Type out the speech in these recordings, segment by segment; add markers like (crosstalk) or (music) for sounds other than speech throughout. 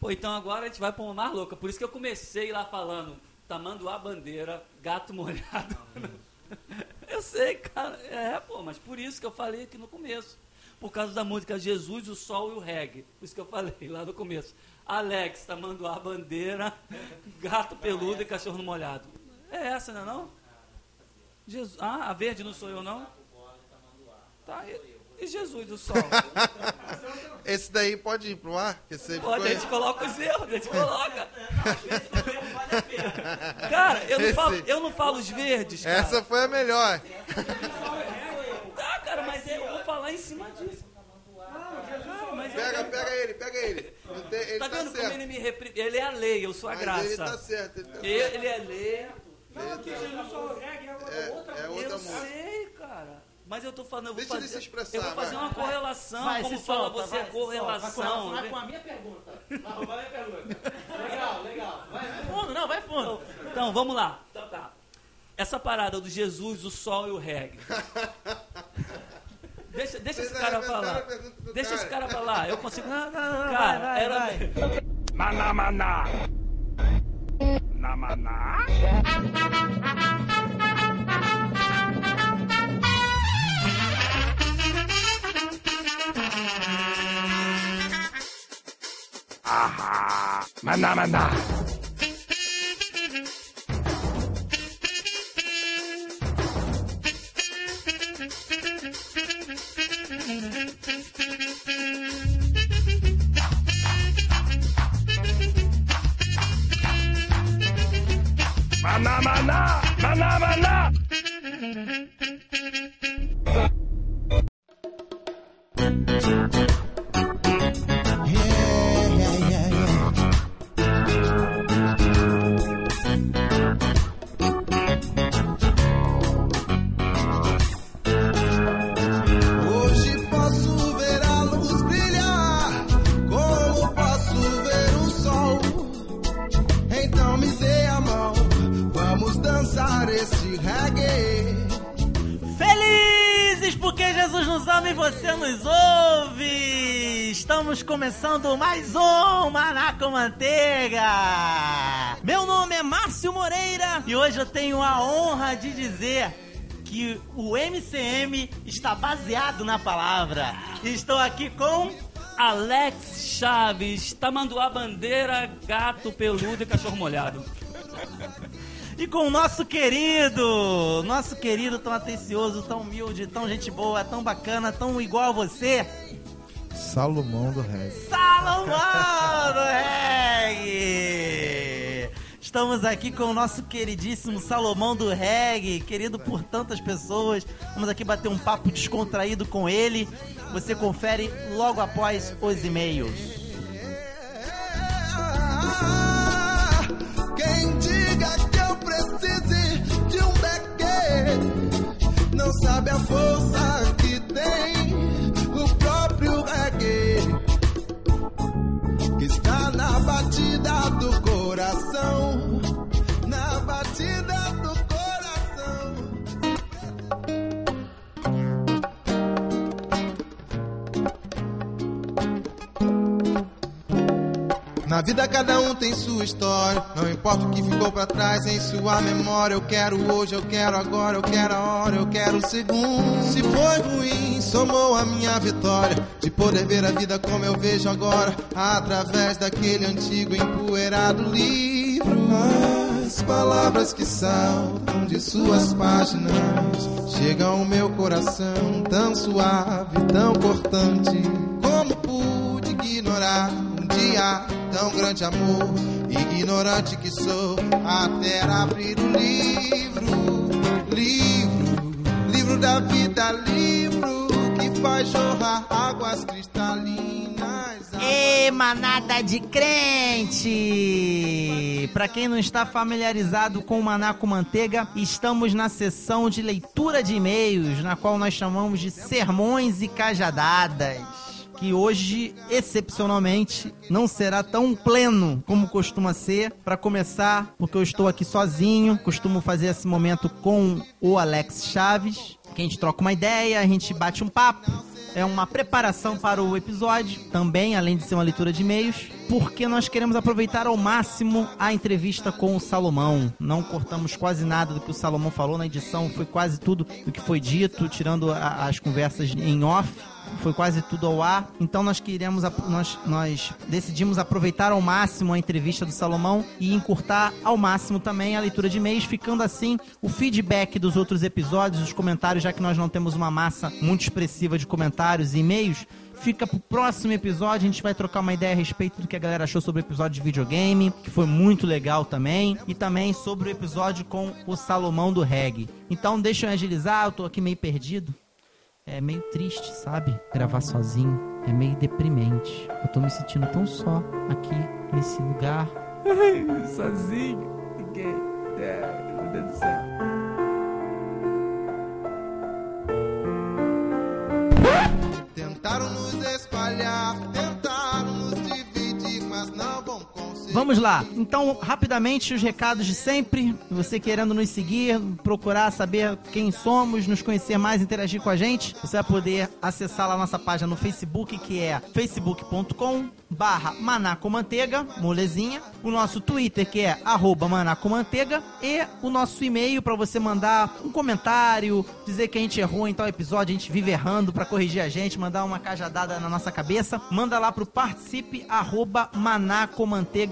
Pô, então agora a gente vai pra uma mais louca. Por isso que eu comecei lá falando tamanduá bandeira, gato molhado. (laughs) eu sei, cara. É, pô, mas por isso que eu falei aqui no começo. Por causa da música Jesus, o Sol e o Reggae. Por isso que eu falei lá no começo. Alex, tamanduá bandeira, gato peludo e cachorro molhado. É essa, não é não? Jesus, ah, a verde não sou eu, não? Tá, e, e Jesus, o sol? (laughs) Esse daí pode ir pro ar? Que você Pode, a gente coloca os erros, a gente (laughs) coloca. Cara, eu não, Esse- falo, eu não falo os verdes, cara. Essa foi a melhor. Tá, cara, mas eu vou falar em cima disso. Pega, pega ele, pega ele. Não ele Tá tá, vendo como certo. ele me reprime? Ele é a lei, eu sou a Mas graça. ele tá certo. Ele tá certo. Ele é lei. É, é outra eu música. sei, cara. Mas eu tô falando, eu vou Deixa ele fazer, se expressar, eu vou fazer vai. uma correlação, Vai, como fala solta, você, vai, correlação. solta. Vai correlacionar com a minha pergunta. (laughs) Vai roubar a minha pergunta. Legal, legal. Vai, vai fundo, não, vai fundo. Então, vamos lá. Então, tá. Essa parada do Jesus, o sol e o reggae. (laughs) Deixa, deixa esse cara falar. Deixa esse cara. cara falar. Eu consigo. Não, não, não, Cara, vai, vai, era. vai. Maná, maná. Na maná. Ahá. Maná, maná. Maná, maná. Maná, maná. Hoje esse reggae. Felizes porque Jesus nos ama e você nos ouve! Estamos começando mais um Maná com Manteiga! Meu nome é Márcio Moreira e hoje eu tenho a honra de dizer que o MCM está baseado na palavra. Estou aqui com Alex Chaves, tamanduá bandeira, gato peludo e cachorro molhado. E com o nosso querido, nosso querido tão atencioso, tão humilde, tão gente boa, tão bacana, tão igual a você, Salomão do reggae. Salomão do Reggae! Estamos aqui com o nosso queridíssimo Salomão do Reggae, querido por tantas pessoas. Vamos aqui bater um papo descontraído com ele. Você confere logo após os e-mails. Não sabe a força que tem o próprio reggae está na batida do coração, Na vida cada um tem sua história, não importa o que ficou pra trás em sua memória. Eu quero hoje, eu quero agora, eu quero a hora, eu quero o segundo. Se foi ruim, somou a minha vitória de poder ver a vida como eu vejo agora, através daquele antigo empoeirado livro. As palavras que saltam de suas páginas chegam ao meu coração tão suave, tão cortante. Como pude ignorar dia tão grande amor, ignorante que sou, até abrir o livro, livro, livro da vida, livro que faz jorrar águas cristalinas. Ê, manada de crente! Pra quem não está familiarizado com o Maná com Manteiga, estamos na sessão de leitura de e-mails, na qual nós chamamos de sermões e cajadadas. Que hoje, excepcionalmente, não será tão pleno como costuma ser. Pra começar, porque eu estou aqui sozinho, costumo fazer esse momento com o Alex Chaves. que a gente troca uma ideia, a gente bate um papo. É uma preparação para o episódio, também, além de ser uma leitura de e-mails, porque nós queremos aproveitar ao máximo a entrevista com o Salomão. Não cortamos quase nada do que o Salomão falou na edição, foi quase tudo do que foi dito, tirando a- as conversas em off foi quase tudo ao ar. Então nós queremos, nós, nós decidimos aproveitar ao máximo a entrevista do Salomão e encurtar ao máximo também a leitura de e-mails, ficando assim o feedback dos outros episódios, os comentários, já que nós não temos uma massa muito expressiva de comentários e e-mails. Fica pro próximo episódio, a gente vai trocar uma ideia a respeito do que a galera achou sobre o episódio de videogame, que foi muito legal também, e também sobre o episódio com o Salomão do Reggae. Então deixa eu agilizar, eu tô aqui meio perdido. É meio triste, sabe? Gravar sozinho. É meio deprimente. Eu tô me sentindo tão só aqui, nesse lugar. sozinho. Ninguém. É, meu Deus do céu. Tentaram nos espalhar, Vamos lá. Então, rapidamente, os recados de sempre. Você querendo nos seguir, procurar saber quem somos, nos conhecer mais, interagir com a gente, você vai poder acessar lá a nossa página no Facebook, que é facebook.com barra manacomanteiga, molezinha. O nosso Twitter, que é arroba manacomanteiga. E o nosso e-mail para você mandar um comentário, dizer que a gente errou em tal episódio, a gente vive errando para corrigir a gente, mandar uma cajadada na nossa cabeça. Manda lá pro participe arroba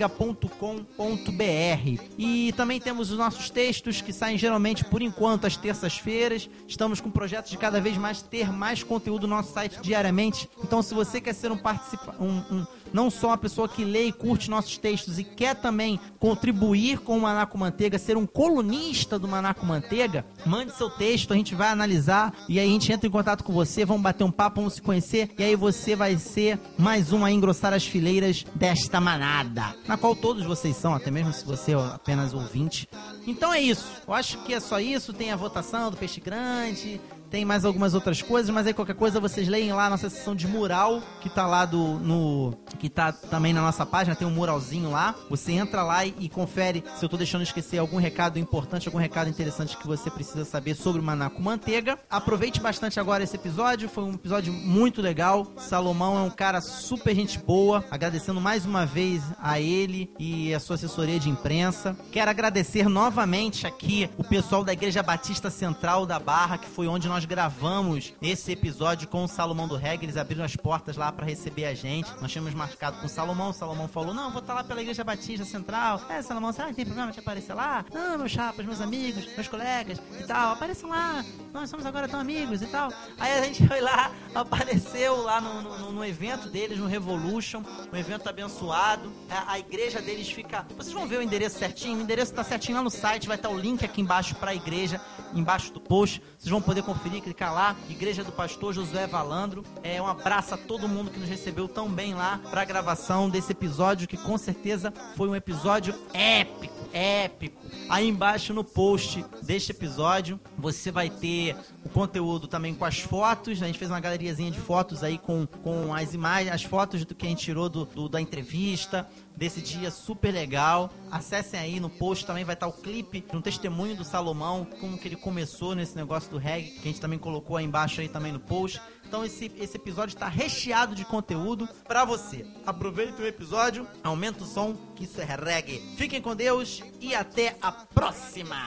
manacomanteiga.com.br. E também temos os nossos textos que saem geralmente por enquanto às terças-feiras. Estamos com projetos de cada vez mais ter mais conteúdo no nosso site diariamente. Então, se você quer ser um participa um, um não só uma pessoa que lê e curte nossos textos e quer também contribuir com o Manaco Manteiga, ser um colunista do Manaco Manteiga, mande seu texto, a gente vai analisar e aí a gente entra em contato com você, vamos bater um papo, vamos se conhecer e aí você vai ser mais um a engrossar as fileiras desta manada, na qual todos vocês são, até mesmo se você é apenas ouvinte. Então é isso, eu acho que é só isso, tem a votação do Peixe Grande, tem mais algumas outras coisas, mas aí qualquer coisa vocês leem lá a nossa sessão de mural, que tá lá do, no. que tá também na nossa página, tem um muralzinho lá. Você entra lá e, e confere se eu tô deixando de esquecer algum recado importante, algum recado interessante que você precisa saber sobre o Manaco Manteiga. Aproveite bastante agora esse episódio, foi um episódio muito legal. Salomão é um cara super gente boa, agradecendo mais uma vez a ele e a sua assessoria de imprensa. Quero agradecer novamente aqui o pessoal da Igreja Batista Central da Barra, que foi onde nós gravamos esse episódio com o Salomão do Reggae. Eles abriram as portas lá para receber a gente. Nós tínhamos marcado com o Salomão. O Salomão falou: Não, vou estar lá pela Igreja Batista Central. É, Salomão, será que tem problema de aparecer lá? Não, meus chapas, meus amigos, meus colegas e tal. Apareçam lá. Nós somos agora tão amigos e tal. Aí a gente foi lá, apareceu lá no, no, no evento deles, no Revolution. Um evento abençoado. A, a igreja deles fica. Vocês vão ver o endereço certinho. O endereço tá certinho lá no site. Vai estar o link aqui embaixo para a igreja, embaixo do post. Vocês vão poder conferir, clicar lá. Igreja do Pastor Josué Valandro. É um abraço a todo mundo que nos recebeu tão bem lá para a gravação desse episódio, que com certeza foi um episódio épico, épico. Aí embaixo no post deste episódio, você vai ter o conteúdo também com as fotos. A gente fez uma galeriazinha de fotos aí com, com as imagens, as fotos do que a gente tirou do, do- da entrevista desse dia super legal. Acessem aí no post também vai estar o clipe de um testemunho do Salomão, como que ele começou nesse negócio do reggae, que a gente também colocou aí embaixo aí também no post. Então esse, esse episódio está recheado de conteúdo pra você. Aproveita o episódio, aumenta o som, que isso é reggae. Fiquem com Deus e até a próxima!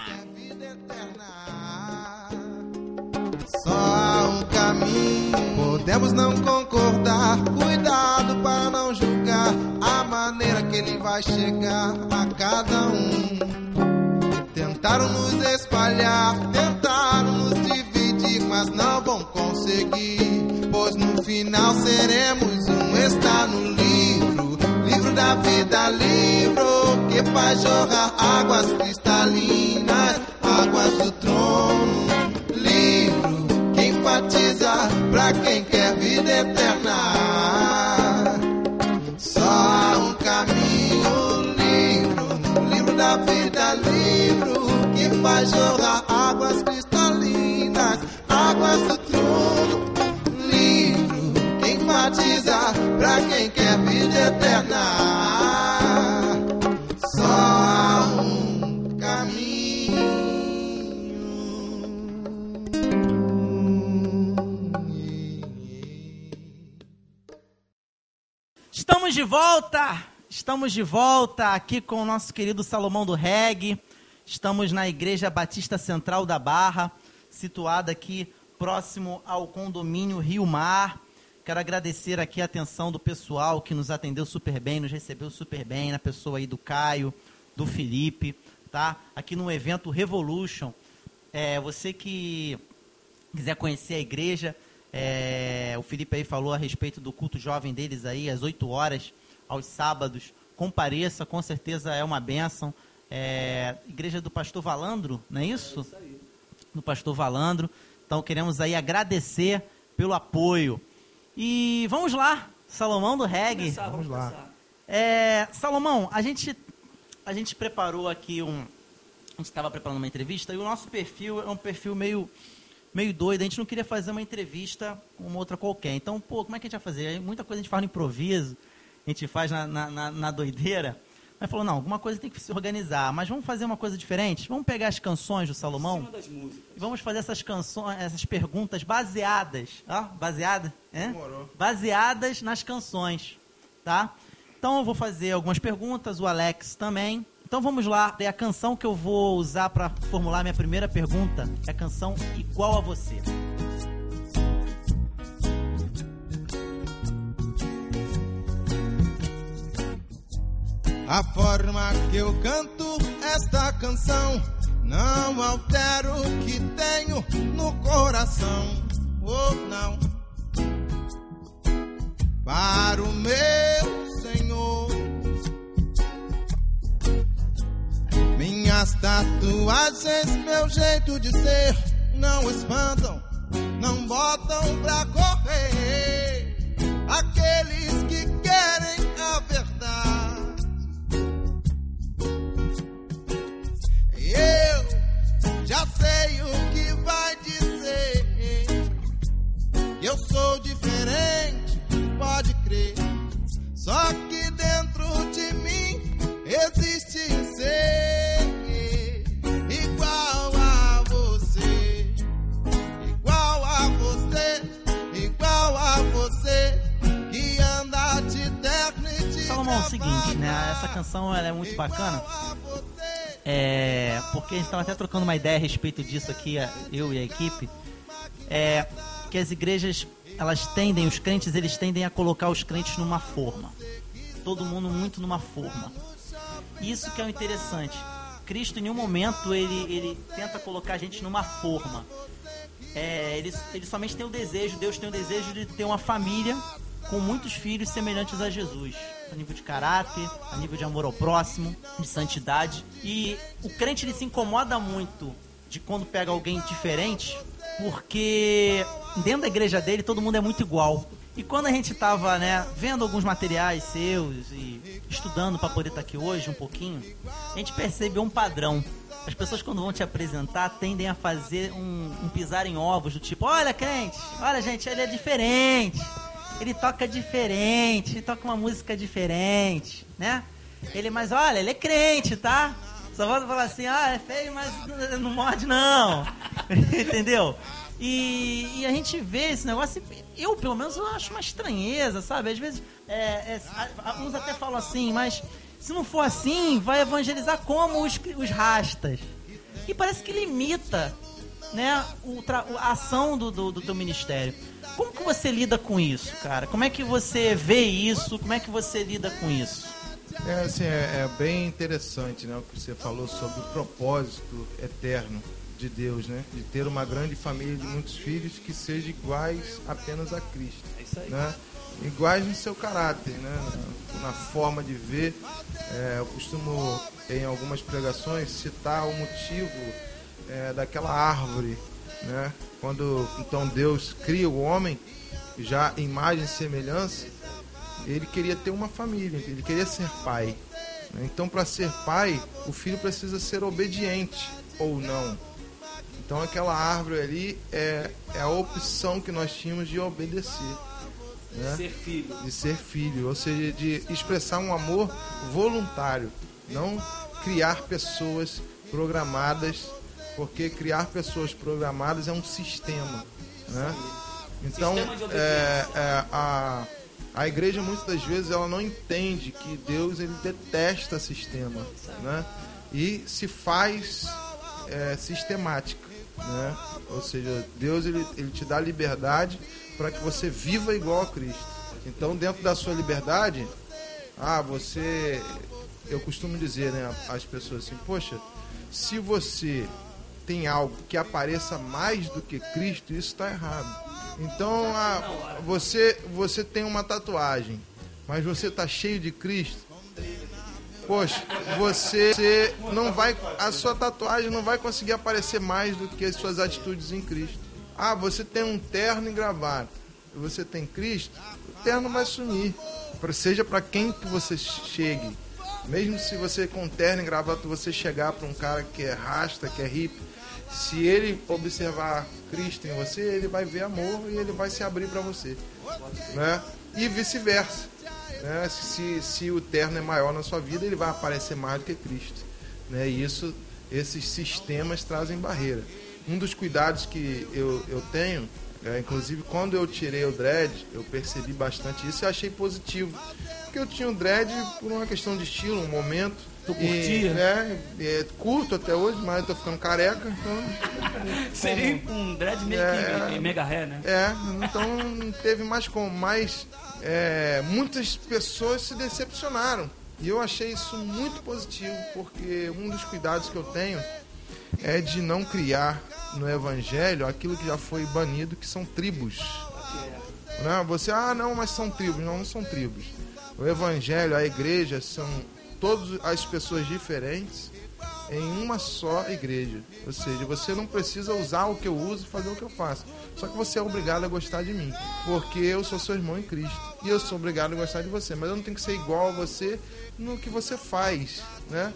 Só há um caminho, podemos não concordar. Cuidado para não julgar a maneira que ele vai chegar a cada um. Tentaram nos espalhar, tentaram nos dividir, mas não vão conseguir. Pois no final seremos um, está no livro, livro da vida, livro que faz jorrar águas cristalinas, águas do trono. Pra quem quer vida eterna. Só há um caminho, livro, livro da vida, livro que faz jorrar águas cristalinas, águas do trono. Livro que enfatiza pra quem quer vida eterna. Estamos de volta aqui com o nosso querido Salomão do Reg. Estamos na Igreja Batista Central da Barra, situada aqui próximo ao condomínio Rio Mar. Quero agradecer aqui a atenção do pessoal que nos atendeu super bem, nos recebeu super bem, na pessoa aí do Caio, do Felipe, tá? Aqui no evento Revolution. É, você que quiser conhecer a igreja, é, o Felipe aí falou a respeito do culto jovem deles aí, às 8 horas, aos sábados. Compareça, com certeza é uma bênção. É, igreja do Pastor Valandro, não é isso? É isso do Pastor Valandro. Então queremos aí agradecer pelo apoio. E vamos lá, Salomão do Reggae. Começar, Vamos vamos lá. começar. É, Salomão, a gente, a gente preparou aqui um. A gente estava preparando uma entrevista e o nosso perfil é um perfil meio, meio doido. A gente não queria fazer uma entrevista com uma outra qualquer. Então, pô, como é que a gente vai fazer? Aí Muita coisa a gente faz no improviso, a gente faz na, na, na, doideira. Mas falou, não, alguma coisa tem que se organizar. Mas vamos fazer uma coisa diferente? Vamos pegar as canções do Salomão e vamos fazer essas canções, essas perguntas baseadas, ó, baseada, é? Demorou. Baseadas nas canções, tá? Então eu vou fazer algumas perguntas, o Alex também. Então vamos lá, é a canção que eu vou usar para formular minha primeira pergunta é a canção Igual a Você. A forma que eu canto esta canção não altero o que tenho no coração. Oh, não. Para o meu Senhor. Minhas tatuagens, meu jeito de ser, não espantam, não botam pra correr. Aqueles que Só que dentro de mim existe ser igual a você, igual a você, igual a você que anda de terno e de Salomão, é o seguinte, né? Essa canção ela é muito bacana. É, porque a gente estava até trocando uma ideia a respeito disso aqui, eu e a equipe. É, que as igrejas, elas tendem, os crentes, eles tendem a colocar os crentes numa forma. Todo mundo muito numa forma. Isso que é o interessante. Cristo em nenhum momento ele, ele tenta colocar a gente numa forma. É, ele, ele somente tem o desejo, Deus tem o desejo de ter uma família com muitos filhos semelhantes a Jesus. A nível de caráter, a nível de amor ao próximo, de santidade. E o crente ele se incomoda muito de quando pega alguém diferente, porque dentro da igreja dele todo mundo é muito igual. E quando a gente tava, né, vendo alguns materiais seus e estudando para poder estar aqui hoje um pouquinho, a gente percebeu um padrão. As pessoas quando vão te apresentar tendem a fazer um, um pisar em ovos do tipo, olha crente, olha gente, ele é diferente, ele toca diferente, ele toca uma música diferente, né? Ele, mas olha, ele é crente, tá? Só volta falar assim, ah, é feio, mas não- morde não. (laughs) Entendeu? E, e a gente vê esse negócio, eu pelo menos eu acho uma estranheza, sabe? Às vezes, é, é, até falam assim, mas se não for assim, vai evangelizar como os, os rastas? E parece que limita né, o a ação do, do, do teu ministério. Como que você lida com isso, cara? Como é que você vê isso? Como é que você lida com isso? É, assim, é, é bem interessante né, o que você falou sobre o propósito eterno de Deus, né? De ter uma grande família de muitos filhos que sejam iguais apenas a Cristo. É isso aí. Né? Iguais no seu caráter, né? na, forma de ver. É, eu costumo, em algumas pregações, citar o motivo é, daquela árvore. Né? Quando então Deus cria o homem, já em imagem e semelhança, ele queria ter uma família, ele queria ser pai. Então, para ser pai, o filho precisa ser obediente ou não. Então, aquela árvore ali é, é a opção que nós tínhamos de obedecer, né? Ser filho. de ser filho, ou seja, de expressar um amor voluntário, não criar pessoas programadas, porque criar pessoas programadas é um sistema, né? Então, de é, é, a, A igreja muitas das vezes ela não entende que Deus ele detesta sistema, né? E se faz é, sistemática, né? Ou seja, Deus ele, ele te dá liberdade para que você viva igual a Cristo. Então, dentro da sua liberdade, ah, você, eu costumo dizer, né, às pessoas assim, poxa, se você tem algo que apareça mais do que Cristo, isso está errado. Então, ah, você, você tem uma tatuagem, mas você está cheio de Cristo. Poxa, você não vai, a sua tatuagem não vai conseguir aparecer mais do que as suas atitudes em Cristo. Ah, você tem um terno e gravata, você tem Cristo, o terno vai sumir. Seja para quem que você chegue, mesmo se você com terno e gravata você chegar para um cara que é rasta, que é hippie, se ele observar Cristo em você, ele vai ver amor e ele vai se abrir para você, né? E vice-versa, né? Se, se o terno é maior na sua vida, ele vai aparecer mais do que Cristo, né? E isso, esses sistemas trazem barreira. Um dos cuidados que eu, eu tenho, é, inclusive quando eu tirei o dread, eu percebi bastante isso e achei positivo, porque eu tinha o dread por uma questão de estilo, um momento Tu curtia? Né, é, curto até hoje, mas eu tô ficando careca, então. (laughs) Seria um dread meio É. que mega ré, né? É, então não teve mais como. Mas é, muitas pessoas se decepcionaram. E eu achei isso muito positivo, porque um dos cuidados que eu tenho é de não criar no evangelho aquilo que já foi banido, que são tribos. Né? Você, ah, não, mas são tribos. Não, não são tribos. O evangelho, a igreja, são todas as pessoas diferentes em uma só igreja. Ou seja, você não precisa usar o que eu uso e fazer o que eu faço. Só que você é obrigado a gostar de mim, porque eu sou seu irmão em Cristo. E eu sou obrigado a gostar de você, mas eu não tenho que ser igual a você no que você faz, né?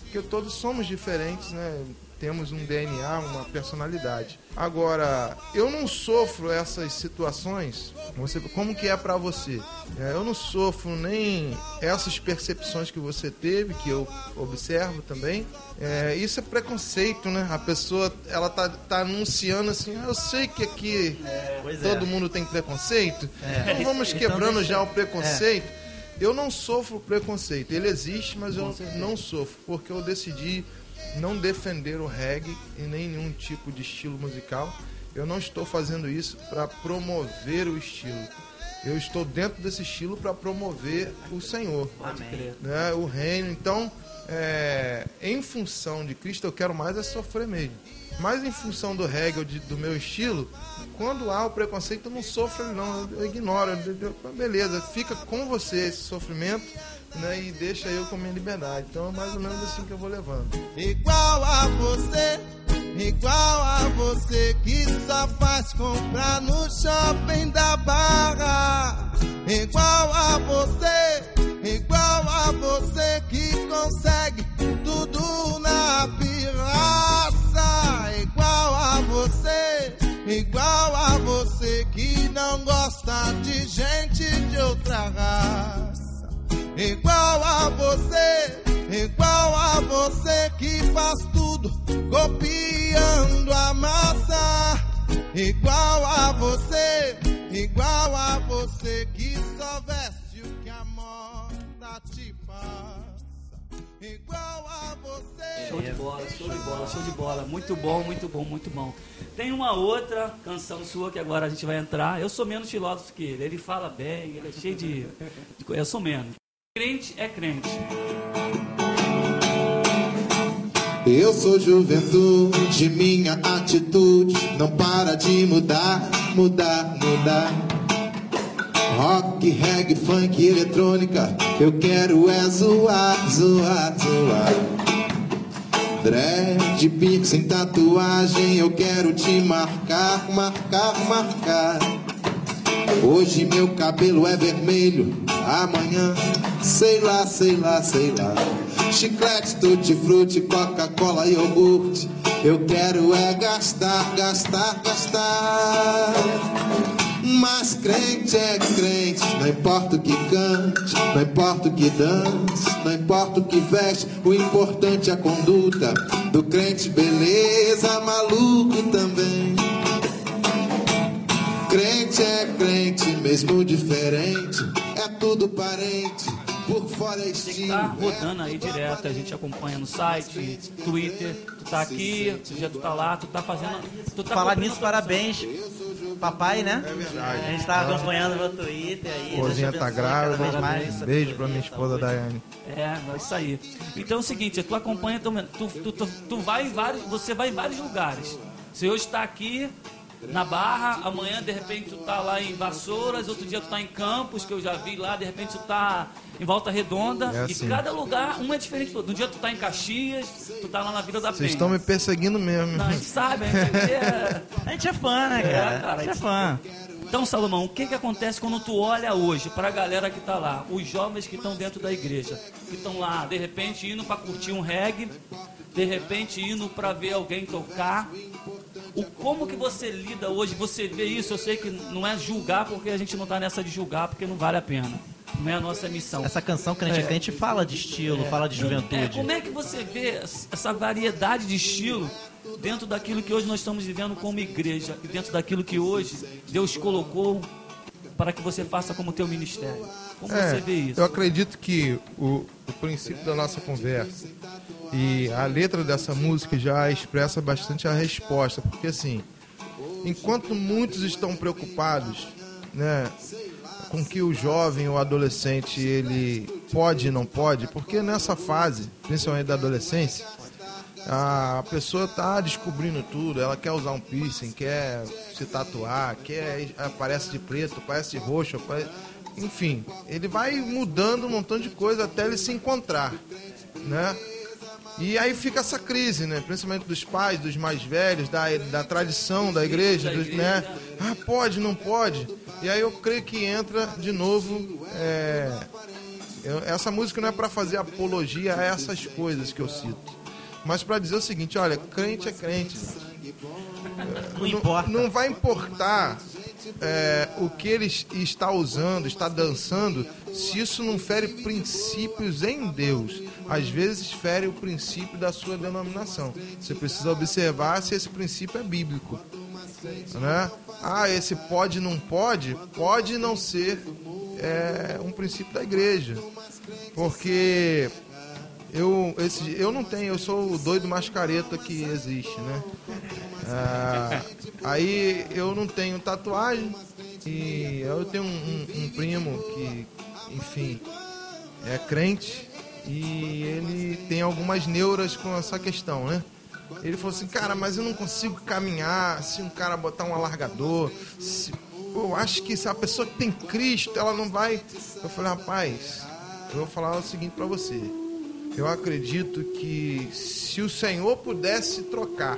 Porque todos somos diferentes, né? Temos um DNA, uma personalidade. Agora, eu não sofro essas situações. Você, como que é para você? É, eu não sofro nem essas percepções que você teve, que eu observo também. É, isso é preconceito, né? A pessoa, ela tá, tá anunciando assim, ah, eu sei que aqui Pois todo é. mundo tem preconceito. É. Então vamos Então quebrando já o preconceito. Eu não sofro preconceito. Ele existe, mas eu não sofro, porque eu decidi não defender o reggae em nenhum tipo de estilo musical. Eu não estou fazendo isso para promover o estilo. Eu estou dentro desse estilo para promover o Senhor crer. né, o reino. Então, é, em função de Cristo, eu quero mais é sofrer mesmo. Mas em função do reggae, ou de- do meu estilo, quando há o preconceito, eu não sofro não, eu ignoro. eu- eu- beleza, fica com você esse sofrimento né, e deixa eu com minha liberdade. Então é mais ou menos assim que eu vou levando. Igual a você, igual a você que só faz comprar no shopping da barra. Igual a você, igual a você que consegue tudo na pirraça. Igual a você, igual a você que não gosta de gente de outra raça. Igual a você, igual a você que faz tudo copiando a massa. Igual a você, igual a você que só veste o que a moda te passa. Igual a você. Show de bola, show de bola, show de bola. Muito bom, muito bom, muito bom. Tem uma outra canção sua que agora a gente vai entrar. Eu sou menos filósofo que ele. Ele fala bem, ele é cheio de. Eu sou menos. Crente é crente. Eu sou juventude, minha atitude não para de mudar, mudar, mudar. Rock, reggae, funk, eletrônica, eu quero é zoar, zoar, zoar. Dread, pico sem tatuagem, eu quero te marcar, marcar, marcar. Hoje meu cabelo é vermelho, amanhã sei lá, sei lá, sei lá. Chiclete, tutti frutti, Coca-Cola e iogurte. Eu quero é gastar, gastar, gastar. Mas crente é crente, não importa o que cante, não importa o que dance, não importa o que veste, o importante é a conduta do crente, beleza, maluco também. Crente é crente, mesmo diferente. tudo parente, por fora é que estilo. estar rodando aí direto, a gente acompanha no site, Twitter, tu tá aqui, dia tu tá lá, tu tá fazendo. Tu tá Falar nisso, parabéns. Papai, né? É verdade. A gente tava acompanhando no Twitter aí. Te tá grávida. mais. Um beijo pra minha esposa Saúde. Daiane. É, é isso aí. Então é o seguinte, tu acompanha também, tu, tu, tu, tu vai em vários, você vai em vários lugares. Você hoje está aqui na Barra, amanhã de repente tu tá lá em Vassouras, outro dia tu tá em Campos, que eu já vi lá, de repente tu tá em Volta Redonda, É e assim. cada lugar, um é diferente do outro. Um dia tu tá em Caxias, tu tá lá na Vila da Vocês Penha. estão me perseguindo mesmo. Não, a gente sabe, a gente é... (laughs) A gente é fã, né, cara? cara, a gente é fã. Então, Salomão, o que, que acontece quando tu olha hoje para a galera que está lá, os jovens que estão dentro da igreja, que estão lá, de repente indo para curtir um reggae, de repente indo para ver alguém tocar. O como que você lida hoje? Você vê isso? Eu sei que não é julgar, porque a gente não está nessa de julgar, porque não vale a pena. Não é a nossa missão. Essa canção Crente é Crente fala de estilo, fala de É, juventude. como é que você vê essa variedade de estilo dentro daquilo que hoje nós estamos vivendo como igreja e dentro daquilo que hoje Deus colocou para que você faça como teu ministério? Como É, você vê isso? eu acredito que o, o princípio da nossa conversa e a letra dessa música já expressa bastante a resposta, porque assim, enquanto muitos estão preocupados, né, com que o jovem ou adolescente ele pode e não pode, porque nessa fase, principalmente da adolescência, a pessoa está descobrindo tudo, ela quer usar um piercing, quer se tatuar, quer aparece de preto, aparece de roxo, aparece- enfim, ele vai mudando um montão de coisa até ele se encontrar, né? E aí fica essa crise, né? Principalmente dos pais, dos mais velhos, da, da tradição da igreja, dos, né? Ah, pode, não pode. E aí eu creio que entra de novo. é, essa música não é para fazer apologia a essas coisas que eu cito, mas para dizer o seguinte: olha, crente é crente. Não importa. Não vai importar é, o que ele está usando, está dançando, se isso não fere princípios em Deus. Às vezes fere o princípio da sua denominação. Você precisa observar se esse princípio é bíblico. Né? Ah, esse pode não pode, pode não ser é, um princípio da igreja. Porque eu, esse, eu não tenho, eu sou o doido mascareta que existe, né? Ah, aí eu não tenho tatuagem e eu tenho um, um- um primo que, enfim, é crente e ele tem algumas neuras com essa questão, né? Ele falou assim, cara, mas eu não consigo caminhar se um cara botar um alargador. se- eu acho que se a pessoa que tem Cristo, ela não vai. Eu falei, rapaz, eu vou falar o seguinte pra você. Eu acredito que se o Senhor pudesse trocar,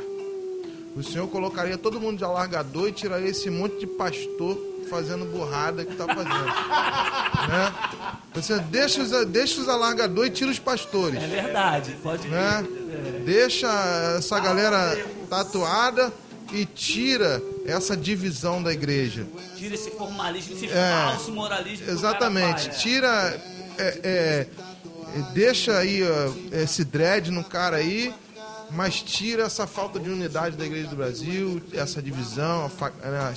o Senhor colocaria todo mundo de alargador e tiraria esse monte de pastor fazendo burrada que tá fazendo. né? Você deixa os, deixa os alargadores e tira os pastores. É verdade, pode Né? Deixa essa galera tatuada e tira essa divisão da igreja. Tira esse formalismo, esse É, falso moralismo. Exatamente. faz. Tira. é, é, é, deixa aí ó, esse dread no cara aí, mas tira essa falta de unidade da Igreja do Brasil, essa divisão, né,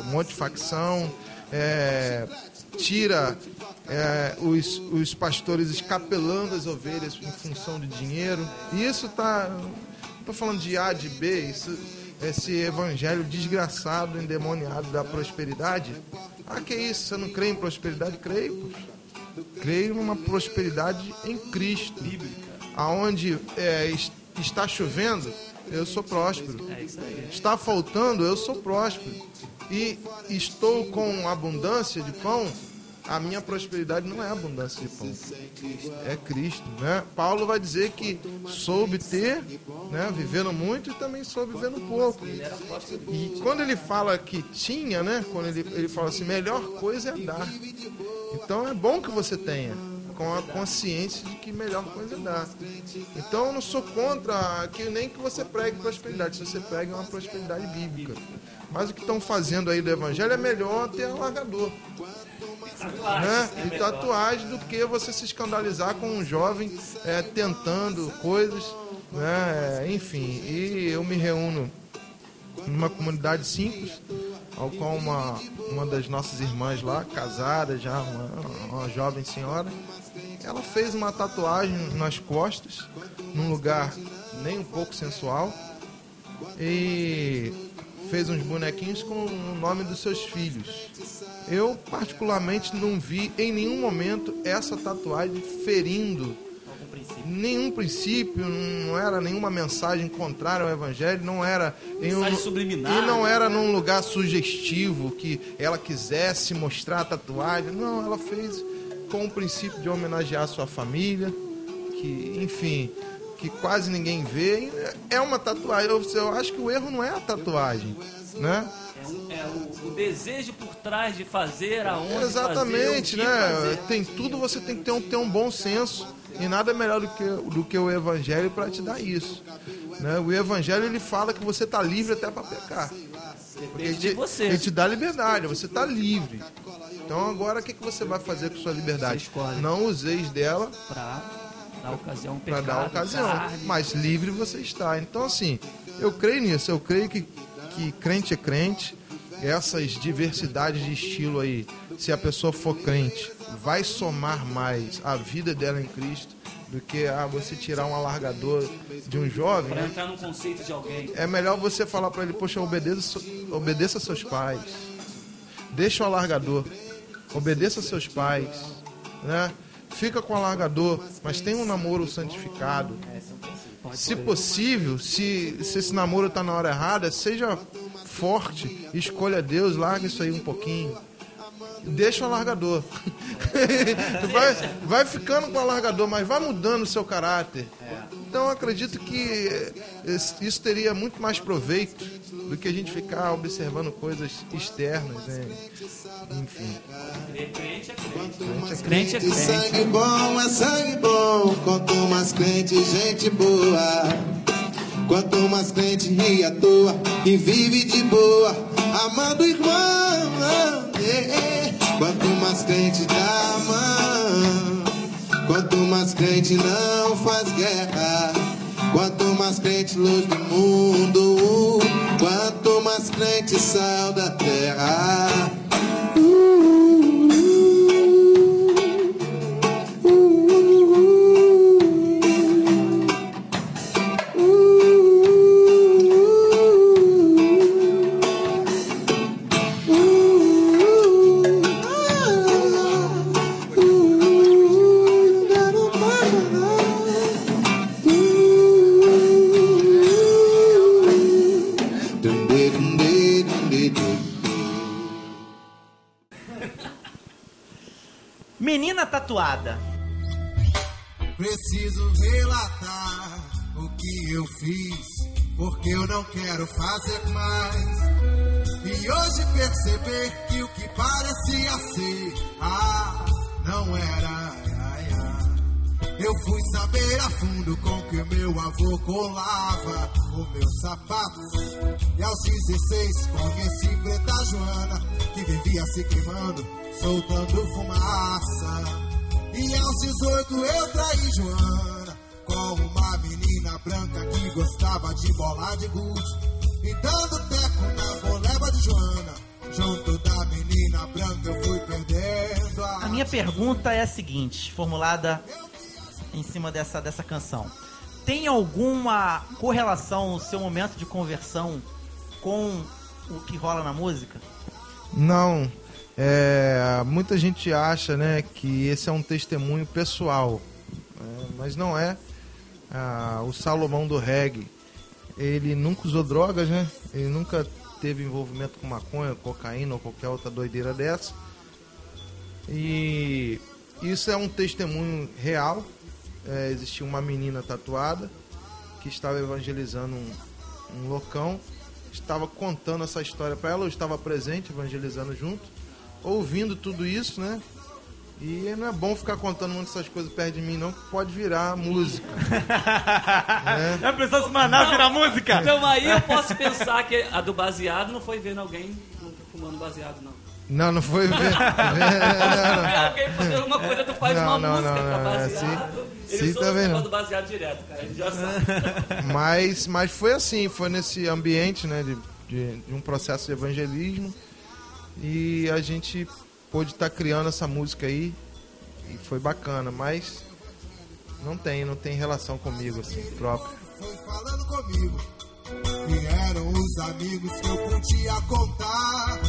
um monte de facção. é, tira é, os, os pastores escapelando as ovelhas em função de dinheiro. E isso tá. Não tô falando de A, de B, isso, esse evangelho desgraçado, endemoniado da prosperidade. Ah, que isso? Você não crê em prosperidade? Creio. Creio numa prosperidade em Cristo. Aonde é, está chovendo, eu sou próspero. Está faltando, eu sou próspero. E estou com abundância de pão, a minha prosperidade não é abundância de pão. É Cristo, né? Paulo vai dizer que soube ter, né, vivendo muito e também soube vivendo pouco. E quando ele fala que tinha, né, quando ele, ele fala assim, melhor coisa é dar. Então é bom que você tenha, com a consciência de que melhor coisa é dar. Então eu não sou contra que nem que você pregue prosperidade, se você prega uma prosperidade bíblica. Mas o que estão fazendo aí do evangelho é melhor ter alargador né? e tatuagem do que você se escandalizar com um jovem é, tentando coisas, né? enfim. E eu me reúno numa comunidade simples, ao qual uma, uma das nossas irmãs lá, casada já, uma, uma jovem senhora, ela fez uma tatuagem nas costas, num lugar nem um pouco sensual, e fez uns bonequinhos com o nome dos seus filhos. Eu, particularmente, não vi em nenhum momento essa tatuagem ferindo princípio. nenhum princípio, não era nenhuma mensagem contrária ao evangelho, não era em um, Mensagem subliminar. e não era num lugar sugestivo que ela quisesse mostrar a tatuagem. Não, ela fez com o princípio de homenagear sua família, que, enfim, que quase ninguém vê. É uma tatuagem. Eu, eu acho que o erro não é a tatuagem, né? É, é o, o desejo por trás de fazer, aonde Exatamente, fazer, né? fazer. Tem tudo, você tem que ter um, ter um bom senso. E nada melhor do que, do que o evangelho para te dar isso. Né? O evangelho ele fala que você está livre até para pecar. Porque ele de você. ele te dá liberdade, você está livre. Então agora o que, que você vai fazer com sua liberdade? Não useis dela Pra dar ocasião, um para pecado, dar ocasião, carne. mas livre você está. Então assim, eu creio nisso, eu creio que, que crente é crente, essas diversidades de estilo aí, se a pessoa for crente, vai somar mais a vida dela em Cristo do que a você tirar um alargador de um jovem, Pra né? entrar no conceito de alguém. É melhor você falar para ele, poxa, obedeça, obedeça seus pais. Deixa o alargador. Obedeça seus pais, né? Fica com o alargador, mas tem um namoro santificado. Se possível, se, se esse namoro tá na hora errada, seja forte, escolha Deus, larga isso aí um pouquinho. Deixa o alargador. (laughs) vai, vai ficando com o alargador, mas vai mudando o seu caráter. Então eu acredito que esse- isso teria muito mais proveito do que a gente ficar observando coisas externas, né? Enfim. Crente é crente. Crente é Crente é E crente. sangue bom é sangue bom, quanto mais crente, gente boa. Quanto mais crente ri à toa e vive de boa, amando irmão. é, é. Quanto mais crente dá a mão, quanto mais crente não faz guerra. Quanto mais crente luz do mundo, quanto mais crente sal da terra. Tatuada. Preciso relatar o que eu fiz, porque eu não quero fazer mais. E hoje perceber que o que parecia ser, ah, não era. Eu fui saber a fundo com que meu avô colava o meu sapato. E aos 16 conheci Preta Joana, que vivia se queimando, soltando fumaça. E aos 18 eu traí Joana com uma menina branca que gostava de bola de gude. E dando teco na boleba de Joana, junto da menina branca eu fui perdendo a. A minha pergunta é a seguinte, formulada em cima dessa, dessa canção. Tem alguma correlação no seu momento de conversão com o que rola na música? Não. É, muita gente acha né, que esse é um testemunho pessoal, né, mas não é. Ah, o Salomão do reggae, ele nunca usou drogas, né? Ele nunca teve envolvimento com maconha, cocaína ou qualquer outra doideira dessa. E isso é um testemunho real. É, existia uma menina tatuada que estava evangelizando um, um locão, estava contando essa história para ela, eu estava presente, evangelizando junto, ouvindo tudo isso, né? E não é bom ficar contando muitas essas coisas perto de mim, não, que pode virar música. (laughs) Já pensou se Não. virar música? Então aí eu posso pensar que a do baseado não foi vendo alguém fumando baseado, não. Não, não foi ver. ver- não, Ver (laughs) alguém fazer alguma coisa, tu faz Não, uma não, música não, pra não, é baseado. assim- Ele sim só também usa não. do baseado direto, cara. A gente já sabe. (laughs) Mas, mas foi assim, foi nesse ambiente né, de, de, de um processo de evangelismo e a gente pôde estar criando essa música aí e foi bacana, mas não tem, não tem relação comigo assim, próprio. Foi falando comigo. E eram os amigos que eu podia contar.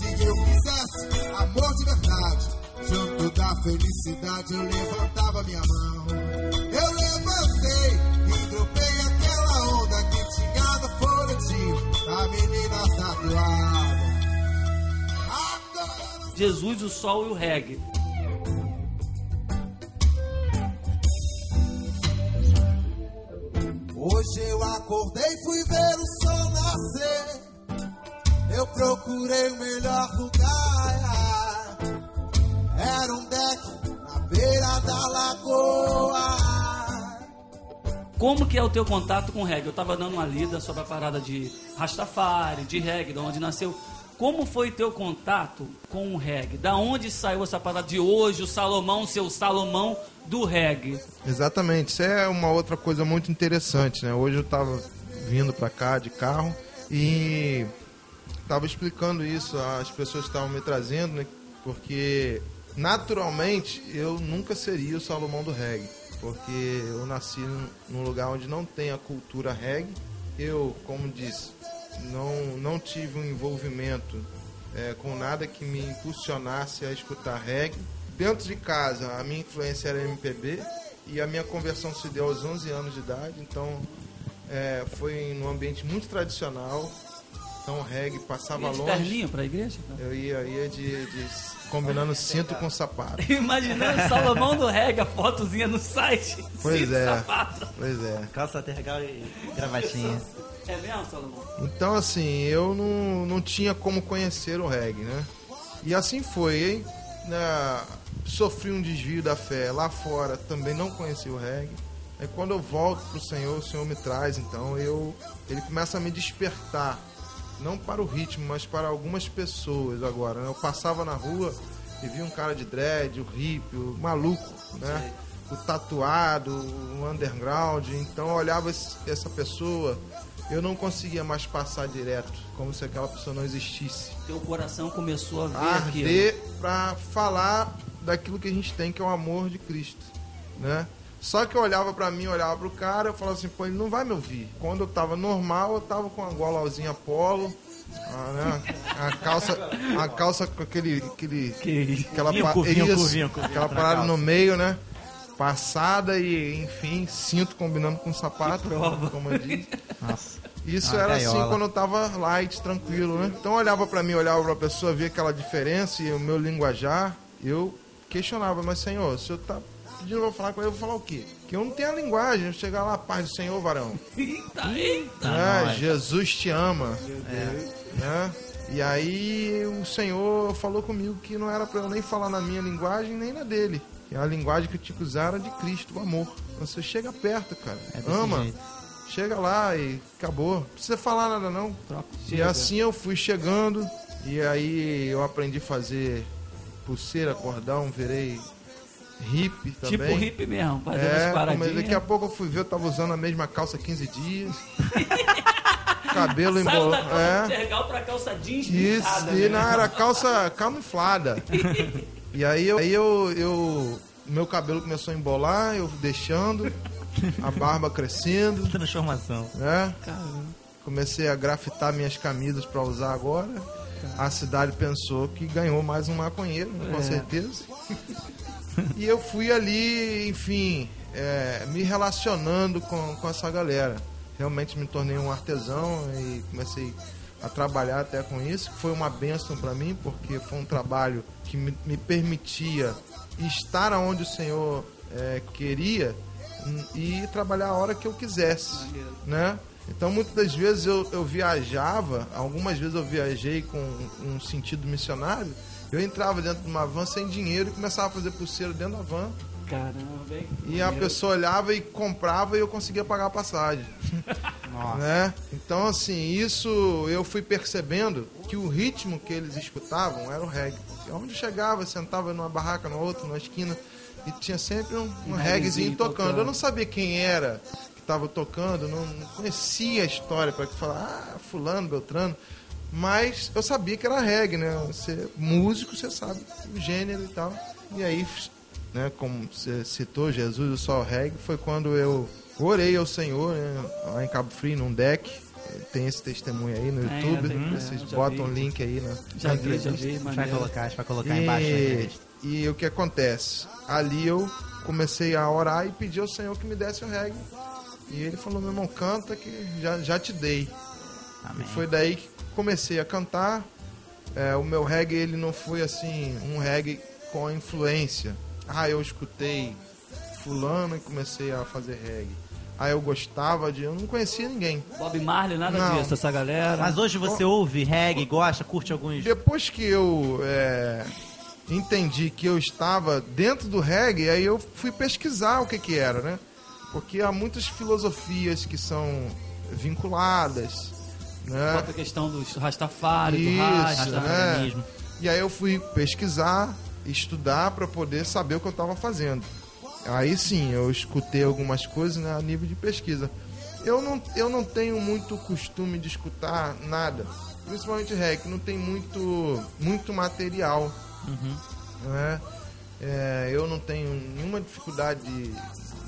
Se eu quisesse amor de verdade, junto da felicidade, eu levantava minha mão. Eu levantei e dropei aquela onda que tinha no folhetinho da menina tatuada. Jesus, o sol e o reggae. Hoje eu acordei e fui ver o sol nascer. Eu procurei o melhor lugar. Era um deck na beira da lagoa. Como que é o teu contato com o reggae? Eu tava dando uma lida sobre a parada de Rastafari, de reggae, de onde nasceu. Como foi teu contato com o reggae? Da onde saiu essa parada de hoje, o Salomão, seu Salomão do reggae? Exatamente, isso é uma outra coisa muito interessante, né? Hoje eu estava vindo para cá de carro e estava explicando isso, as pessoas estavam me trazendo, né? Porque naturalmente eu nunca seria o Salomão do reggae, porque eu nasci num- lugar onde não tem a cultura reggae. Eu, como disse, não, não tive um envolvimento é, com nada que me impulsionasse a escutar reggae. Dentro de casa, a minha influência era MPB e a minha conversão se deu aos 11 anos de idade, então é, foi num ambiente muito tradicional. Então, o reggae passava Ia de longe. terninho pra igreja? Eu ia, ia de, de combinando cinto com sapato. (laughs) Imaginando o Salomão do reggae, a fotozinha no site. Pois Cinto, é. sapato. Pois é. Calça tergal e gravatinha. É mesmo, Salomão? Então, assim, eu não, não tinha como conhecer o reggae, né? E assim foi, hein? Na- sofri um desvio da fé lá fora, também não conheci o reggae. Aí quando eu volto pro Senhor, o Senhor me traz, então eu ele começa a me despertar, não para o ritmo, mas para algumas pessoas agora. né? Eu passava na rua e vi um cara de dread, o hippie, o maluco, né? O tatuado, o underground. Então eu olhava essa pessoa, eu não conseguia mais passar direto, como se aquela pessoa não existisse. Teu coração começou a ver. Arder para falar daquilo que a gente tem, que é o amor de Cristo, né? Só que eu olhava pra mim, olhava pro cara, eu falava assim, pô, ele não vai me ouvir. Quando eu tava normal, eu tava com a golauzinha polo, a, né, a calça, a calça com aquele, aquele Que aquela isso, curvinho, curvinho aquela parada no meio, né? Passada e, enfim, cinto combinando com sapato, como eu disse. Nossa. Isso Uma era gaiola. assim quando eu tava light, tranquilo, né? Então eu olhava pra mim, olhava pra pessoa, via aquela diferença e o meu linguajar, eu questionava, mas senhor, o senhor tá pedindo pra eu falar com ele, eu vou falar o quê? Que eu não tenho a linguagem, eu chegar lá, paz do Senhor, varão. (laughs) Eita, eita. nós. Jesus te ama. Né? E aí o Senhor falou comigo que não era pra eu nem falar na minha linguagem nem na dele. Que a linguagem que eu tinha que usar era de Cristo, o amor. Você chega perto, cara. É Ama. jeito. Chega lá e acabou. Não precisa falar nada não. E assim eu fui chegando. E aí eu aprendi a fazer pulseira, cordão, virei hippie também. Tipo hippie mesmo, fazendo É, as mas paradinhas. daqui a pouco eu fui ver, eu tava usando a mesma calça 15 dias. (laughs) Cabelo Saiu da embolado. calça É. pra calça jeans Isso, pintada, e né? não, era calça camuflada. (laughs) e aí eu, aí eu, eu. Meu cabelo começou a embolar, eu deixando, a barba crescendo, (laughs) Transformação. né? Comecei a grafitar minhas camisas pra usar agora. A cidade pensou que ganhou mais um maconheiro, né, com É. certeza. E eu fui ali, enfim, é, me relacionando com, com essa galera. Realmente me tornei um artesão e comecei a trabalhar até com isso. Foi uma benção para mim, porque foi um trabalho que me, me permitia estar onde o Senhor é, queria e trabalhar a hora que eu quisesse, né? Então muitas das vezes eu, eu viajava, algumas vezes eu viajei com um sentido missionário, eu entrava dentro de uma van sem dinheiro e começava a fazer pulseira dentro da van. Caramba, hein? E a pessoa olhava e comprava e eu conseguia pagar a passagem. (laughs) Nossa. né? Então, assim, isso eu fui percebendo que o ritmo que eles escutavam era o reggae. Onde chegava, sentava numa barraca, no outro, na esquina, e tinha sempre um, um reggaezinho reggaezinho tocando. tocando. Eu não sabia quem era que estava tocando, não, não conhecia a história para falar, ah, fulano, beltrano. Mas eu sabia que era reggae, né? Você músico, você sabe o gênero e tal. E aí, né, como você citou, Jesus, o Sol Reggae, foi quando eu orei ao Senhor, né, lá em Cabo Frio, num deck. Tem esse testemunho aí no É, YouTube. tenho, vocês é, já botam o vi. link aí na, Já na vi, já entrevista. vi, A gente vai colocar, a gente vai colocar embaixo da E, e o que acontece? Ali eu comecei a orar e pedir ao Senhor que me desse o reggae. E ele falou, meu irmão, canta que já, já te dei. Amém. E foi daí que comecei a cantar. É, o meu reggae ele não foi assim um reggae com influência. Ah, eu escutei fulano e comecei a fazer reggae. Ah, eu gostava de, eu não conhecia ninguém. Bob Marley, nada Não. disso, essa galera. Mas hoje você ouve reggae, gosta, curte alguns. Depois que eu é, entendi que eu estava dentro do reggae, aí eu fui pesquisar o que que era, né? Porque há muitas filosofias que são vinculadas, né? Bota a questão dos Rastafari, do Isso, Rasta. Rastafarianismo. E aí eu fui pesquisar, estudar para poder saber o que eu estava fazendo. Aí sim, eu escutei algumas coisas né, a nível de pesquisa. Eu não, eu não tenho muito costume de escutar nada, principalmente reggae, não tem muito, muito material. né? É, eu não tenho nenhuma dificuldade de,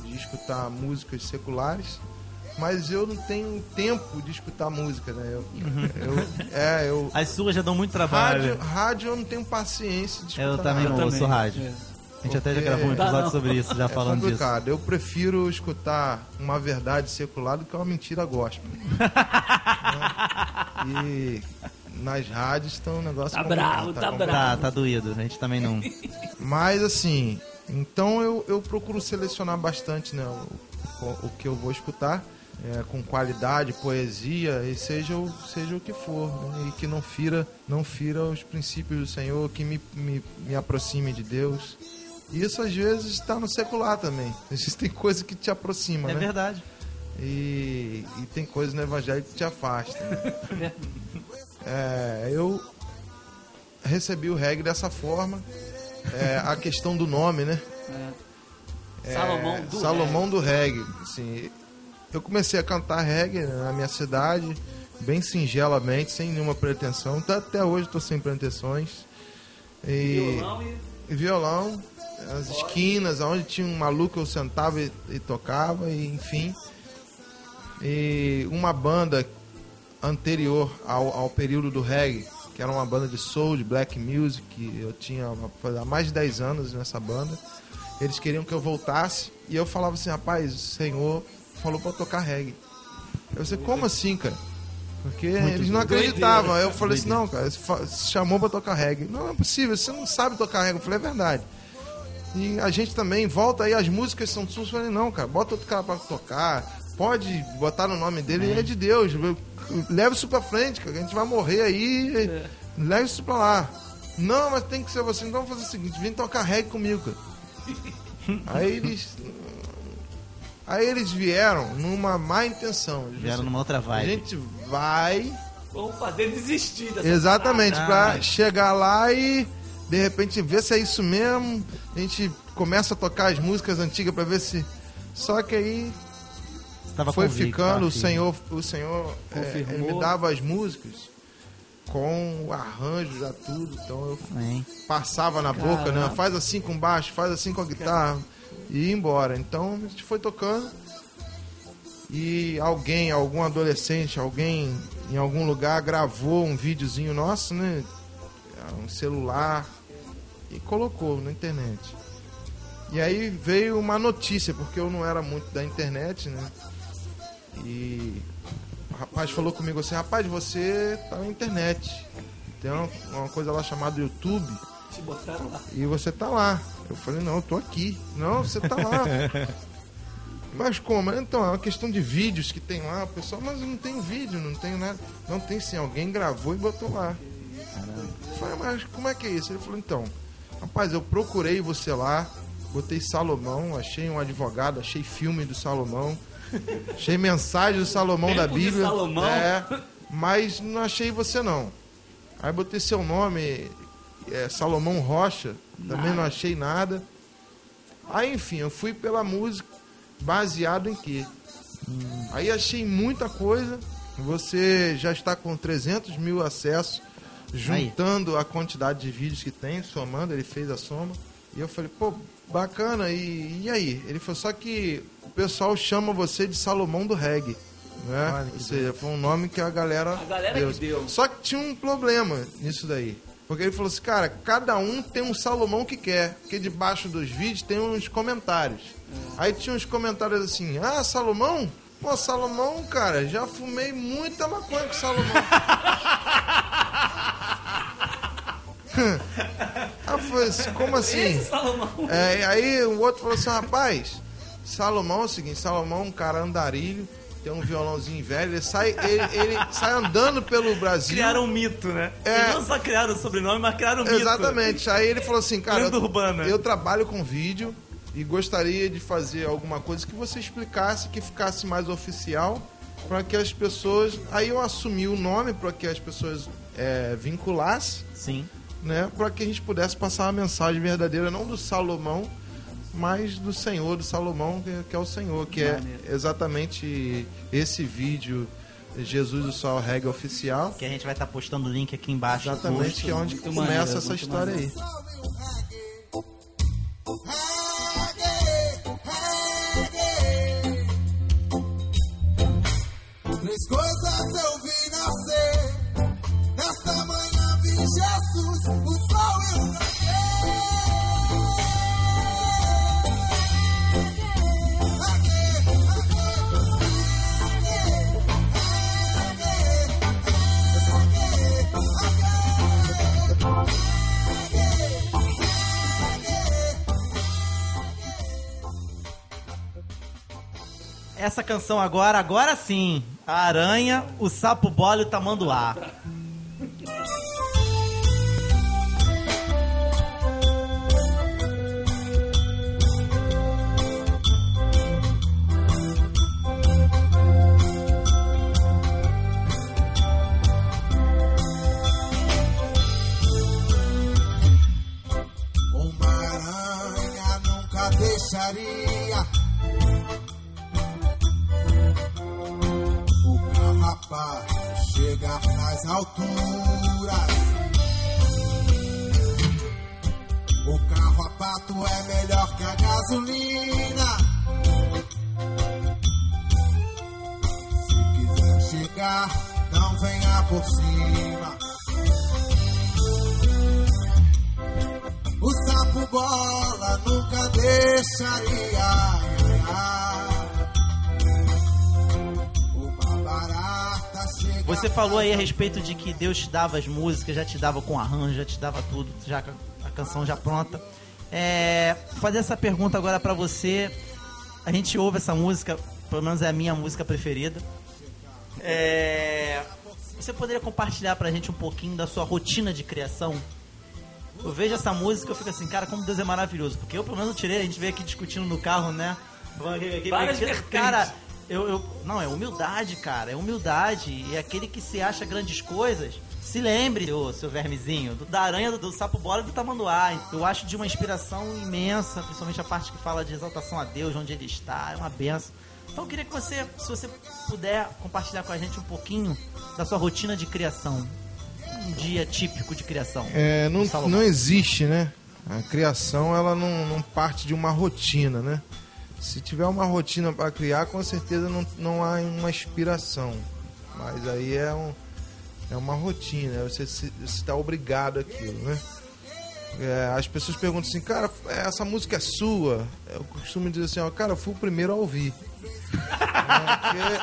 de escutar músicas seculares, mas eu não tenho tempo de escutar música, né? Eu, eu- é, eu, As suas já dão muito trabalho. Rádio, rádio eu não tenho paciência de escutar. Eu também não ouço rádio. É. A gente até já Porque- gravou um episódio não. sobre isso, já É falando disso. complicado. Eu prefiro escutar uma verdade secular do que uma mentira gospel. (laughs) Né? E nas rádios estão um negócio Tá bravo, tá complicado. Tá, tá doído. A gente também não. Mas assim, então eu, eu procuro selecionar bastante né, o- o que eu vou escutar. É, com qualidade, poesia, e seja o, seja o que for, né, e que não fira, não fira os princípios do Senhor, que me, me, me aproxime de Deus. E isso às vezes está no secular também. (laughs) Existem coisas que te aproximam, É né? verdade. E, e tem coisas no evangelho que te afastam. né? (laughs) É, eu recebi o reggae dessa forma. É, a questão do nome, né? É. Salomão do Salomão do reggae. Assim, eu comecei a cantar reggae na minha cidade, bem singelamente, sem nenhuma pretensão. Até- hoje estou sem pretensões. E Violão e violão, as esquinas, onde tinha um maluco eu sentava e, e tocava, e, enfim. E uma banda anterior ao, ao período do reggae, que era uma banda de soul, de black music, que eu tinha há mais de 10 anos nessa banda. Eles queriam que eu voltasse e eu falava assim, rapaz, senhor falou pra eu tocar reggae. Eu falei, como assim, cara? Porque eles não acreditavam. Aí eu falei assim, não, cara, você chamou pra tocar reggae. Não, é possível, você não sabe tocar reggae. Eu falei, é verdade. E a gente também volta aí, as músicas são suas. Eu falei, não, cara, bota outro cara pra tocar. Pode botar no nome dele, é de Deus. Leva isso pra frente, cara. A gente vai morrer aí. Leva isso pra lá. Não, mas tem que ser você. Então vamos fazer o seguinte, vem tocar reggae comigo, cara. (laughs) aí eles. Aí eles vieram numa má intenção. Eles Vieram disseram, numa outra A vibe. gente vai Vamos fazer desistir dessa Exatamente, Ah. pra chegar lá e de repente ver se é isso mesmo. A gente começa a tocar as músicas antigas pra ver se. Só que aí Tava foi convicto, ficando, o. Senhor, o Senhor é, me dava as músicas com o arranjo, já tudo. Então eu Amém. passava na boca, né? Caramba. Faz assim com baixo, faz assim com a guitarra e ia embora. Então a gente foi tocando e alguém, algum adolescente, alguém em algum lugar gravou um videozinho nosso, né? Um celular e colocou na internet. E aí veio uma notícia, porque eu não era muito da internet, né? E o rapaz falou comigo assim, rapaz, você tá na internet. Tem uma, uma coisa lá chamada YouTube e você tá lá. Eu falei, não, eu tô aqui. Não, você tá lá. (laughs) mas como? Então, é uma questão de vídeos que tem lá, o pessoal, mas eu não tenho vídeo, não tenho nada. Não tem sim, alguém gravou e botou lá. Eu falei, mas como é que é isso? Ele falou, então, rapaz, eu procurei você lá, botei Salomão, achei um advogado, achei filme do Salomão, (laughs) achei mensagem do Salomão da Tempo de Bíblia. Salomão? É, mas não achei você não. Aí botei seu nome, é, Salomão Rocha, também não achei nada. Aí, enfim, eu fui pela música, baseado em quê? Aí achei muita coisa, Você já está com 300 mil acessos, juntando a quantidade de vídeos que tem, somando, ele fez a soma. E eu falei, pô, bacana, e, e aí? Ele falou, só que o pessoal chama você de Salomão do Reggae. Né? Ou seja, foi um nome que a galera, A galera que deu. Só que tinha um problema nisso daí. Porque ele falou assim, cara, cada um tem um Salomão que quer. Porque debaixo dos vídeos tem uns comentários. Aí tinha uns comentários assim, ah, Salomão? Pô, Salomão, cara, já fumei muita maconha com Salomão. (laughs) Aí eu falei assim, como assim? Esse Salomão. É, aí o outro falou assim, rapaz, Salomão é o seguinte, Salomão é um cara andarilho, tem um violãozinho velho, ele sai, ele, ele sai andando pelo Brasil. Criaram um mito, né? É. Eles não só criaram o sobrenome, mas criaram um mito. Exatamente. Aí ele falou assim, cara, eu, eu trabalho com vídeo e gostaria de fazer alguma coisa que você explicasse, que ficasse mais oficial, para que as pessoas. Aí eu assumi o nome para que as pessoas é, vinculassem, Sim. né? Para que a gente pudesse passar uma mensagem verdadeira, não do Salomão, mas do Senhor, do Salomão, que, é o Senhor, que é exatamente esse vídeo. Jesus do Sol Reggae Oficial. Que a gente vai estar postando o link aqui embaixo. Exatamente, post. que é onde Muito começa maneiro, essa história aí. Três coisas eu vi nascer. Nesta manhã vi Jesus, Essa canção agora, agora sim. A aranha, o sapo bola e o tamanduá. Uma aranha nunca deixaria nas falou aí a respeito de que Deus te dava as músicas, já te dava com arranjo, já te dava tudo, já a canção já pronta. É, fazer essa pergunta agora pra você. A gente ouve essa música, pelo menos é a minha música preferida. É, você poderia compartilhar pra gente um pouquinho da sua rotina de criação? Eu vejo essa música e eu fico assim, cara, como Deus é maravilhoso. Porque eu, pelo menos, eu tirei, a gente veio aqui discutindo no carro, né? Várias vertentes. Cara, eu, eu- Não, é humildade, cara. É humildade. E aquele que se acha grandes coisas. Se lembre, ô, seu vermezinho, do- da aranha, do, do sapo bola e do tamanduá. Eu acho de uma inspiração imensa, principalmente a parte que fala de exaltação a Deus, onde ele está. É uma benção. Então eu queria que você, se você puder compartilhar com a gente um pouquinho da sua rotina de criação. Um dia típico de criação. É, não, não existe, né? A criação ela não, não parte de uma rotina, né? Se tiver uma rotina para criar, com certeza não, não há uma inspiração. Mas aí é, um, é uma rotina, você está obrigado àquilo, né? É, as pessoas perguntam assim, cara, essa música é sua? Eu costumo dizer assim, ó, cara, eu fui o primeiro a ouvir. É,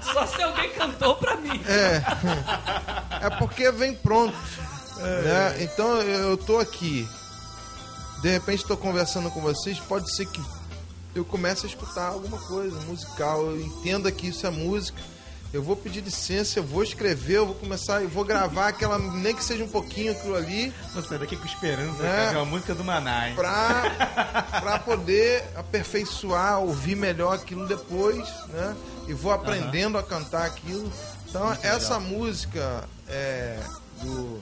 porque- Só se alguém cantou pra mim. é. É porque vem pronto. né? Então eu tô aqui. De repente estou conversando com vocês, pode ser que eu comece a escutar alguma coisa musical, eu entenda que isso é música. Eu vou pedir licença, eu vou escrever, eu vou começar, eu vou gravar aquela, nem que seja um pouquinho aquilo ali, Você daqui com esperança, É. cara, é uma música do Maná, hein? pra, pra poder aperfeiçoar, ouvir melhor aquilo depois, né? E vou aprendendo a cantar aquilo. Então essa música é, do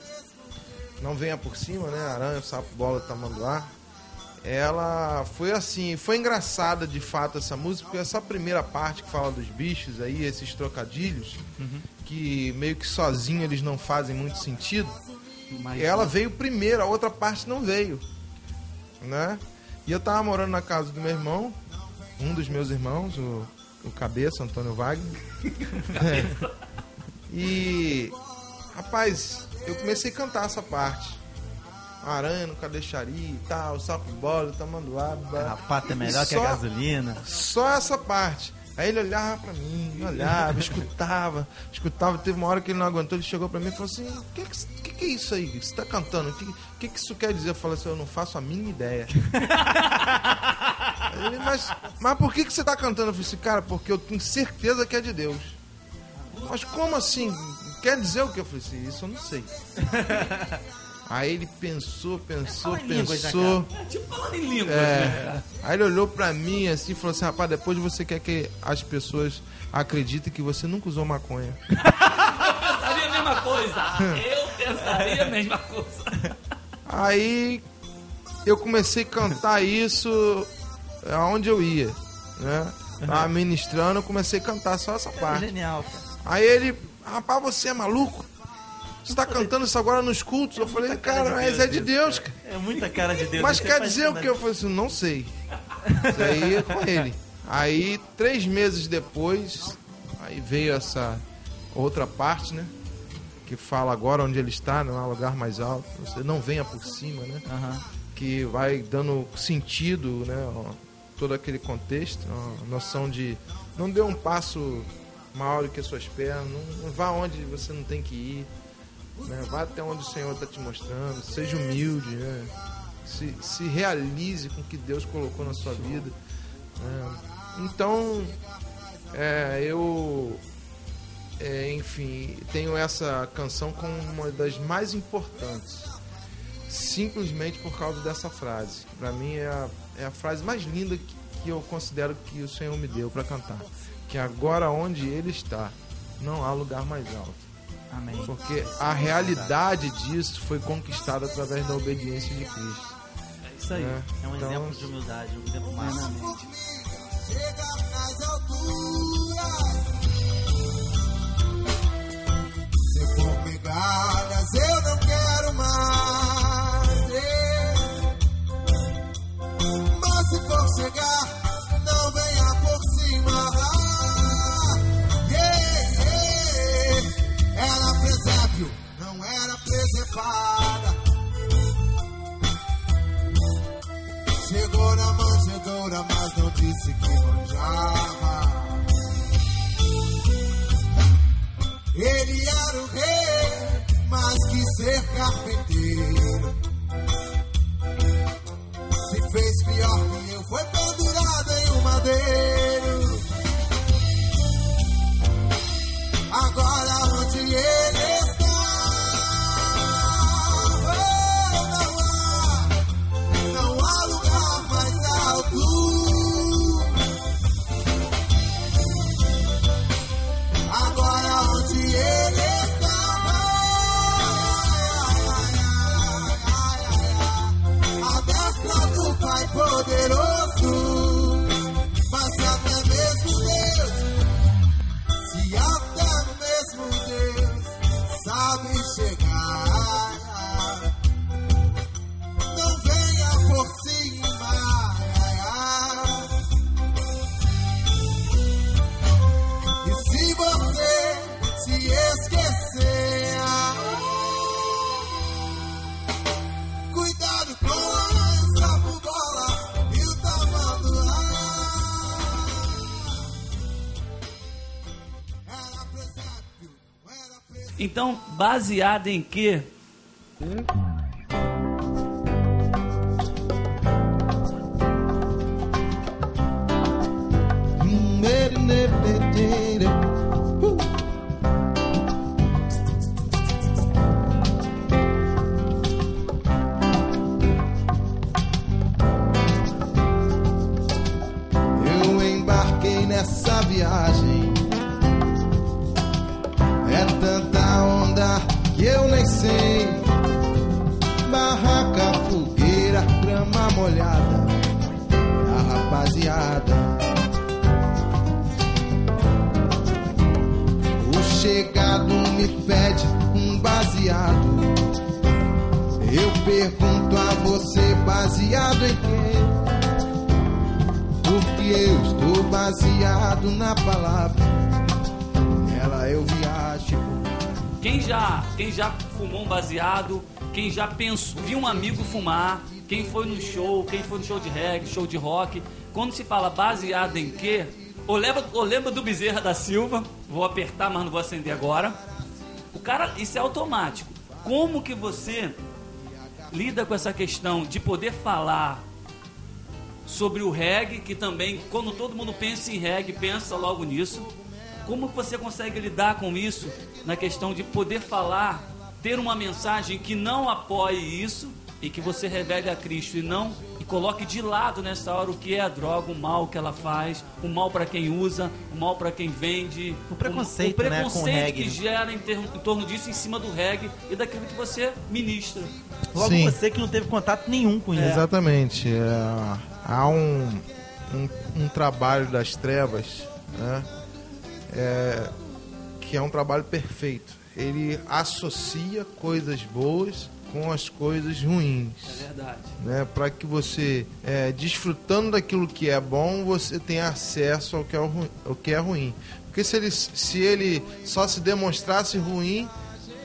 Não Venha Por Cima, né? Aranha, Sapo, Bola, Tamanduá. Ela foi assim, foi engraçada de fato essa música, porque essa primeira parte que fala dos bichos aí, esses trocadilhos, que meio que sozinho eles não fazem muito sentido, Mas- ela veio primeiro, a outra parte não veio, né? E eu tava morando na casa do meu irmão, um dos meus irmãos, o, o Cabeça, Antônio Wagner. (laughs) (laughs) e, rapaz, eu comecei a cantar essa parte. Aranha no cadeixaria e tal, sapo bola, tamanduá, A pata é melhor que a gasolina. só essa parte. Aí ele olhava pra mim, olhava, (laughs) escutava, escutava. Teve uma hora que ele não aguentou, ele chegou pra mim e falou assim: O que, que, que, é isso aí você tá cantando? O que, que, que isso quer dizer? Eu falei assim: Eu não faço a mínima ideia. (laughs) Ele, mas, mas por que, que você tá cantando? Eu falei assim: Cara, porque eu tenho certeza que é de Deus. Mas como assim? Quer dizer o que? Eu falei assim: Isso eu não sei. (laughs) Aí ele pensou, pensou, línguas, né, pensou. É, tipo falando em língua. É. né? Aí ele olhou pra mim assim e falou assim: rapaz, depois você quer que as pessoas acreditem que você nunca usou maconha. (laughs) Pensaria a mesma coisa. Eu pensaria a mesma coisa. Aí eu comecei a cantar isso aonde eu ia, né? Tava ministrando, eu comecei a cantar só essa É parte. genial, cara. Aí ele, rapaz, você é maluco? Você tá cantando isso agora nos cultos? Eu falei, cara, mas é de Deus, cara. É muita cara de Deus. Mas Você quer dizer o que? Eu falei assim, não sei. Isso aí é com ele. Aí, três meses depois, aí veio essa outra parte, né? Que fala agora onde ele está, não há lugar mais alto. Você não venha por cima, né? Que vai dando sentido, né? ó, todo aquele contexto. ó, A noção de não dê um passo maior do que as suas pernas. Não, não vá onde você não tem que ir. Né? Vá até onde o Senhor está te mostrando. Seja humilde, né? Se, se realize com o que Deus colocou na sua vida. né? Então, é, eu, é, enfim, tenho essa canção como uma das mais importantes. Simplesmente por causa dessa frase. Para mim é a, é a frase mais linda que, que eu considero que o Senhor me deu para cantar. Que agora onde Ele está, não há lugar mais alto. Amém. Porque a realidade disso foi conquistada através da obediência de Cristo. É isso aí. né? É um Então, exemplo de humildade, um exemplo máximo. Chega nas alturas. Se for migalhas, eu não quero mais. Mas se for chegar, Chegou na manjedoura, mas não disse que manjava. Ele era o rei, mas quis ser carpinteiro. Se fez pior que eu, foi pendurado em um madeiro. Agora onde ele Então, baseado em quê? Eu que eu nem sei. Barraca, fogueira, grama olhada. A rapaziada. O chegado me pede um baseado. Eu pergunto a você, baseado em quê? Porque eu estou baseado na palavra. Nela eu viajo. Quem já, quem já fumou um baseado, quem já pensou, viu um amigo fumar, quem foi no show, quem foi no show de reggae, show de rock, quando se fala baseado em quê? Ou lembra, ou lembra do Bezerra da Silva, vou apertar, mas não vou acender agora. O cara, isso é automático. Como que você lida com essa questão de poder falar sobre o reggae, que também, quando todo mundo pensa em reggae, pensa logo nisso. Como você consegue lidar com isso na questão de poder falar, ter uma mensagem que não apoie isso e que você revele a Cristo e não e coloque de lado nessa hora o que é a droga, o mal que ela faz, o mal para quem usa, o mal para quem vende, O preconceito, o, o né, com o preconceito reggae. que gera em, ter- em torno disso em cima do reggae e daquilo que você ministra. Logo Sim. você que não teve contato nenhum com isso. Exatamente. É, há um, um, um trabalho das trevas, né? É, que é um trabalho perfeito. Ele associa coisas boas com as coisas ruins. É verdade. né, para que você, é, desfrutando daquilo que é bom, você tenha acesso ao que é, o ru- ao que é ruim. Porque se ele, se ele só se demonstrasse ruim,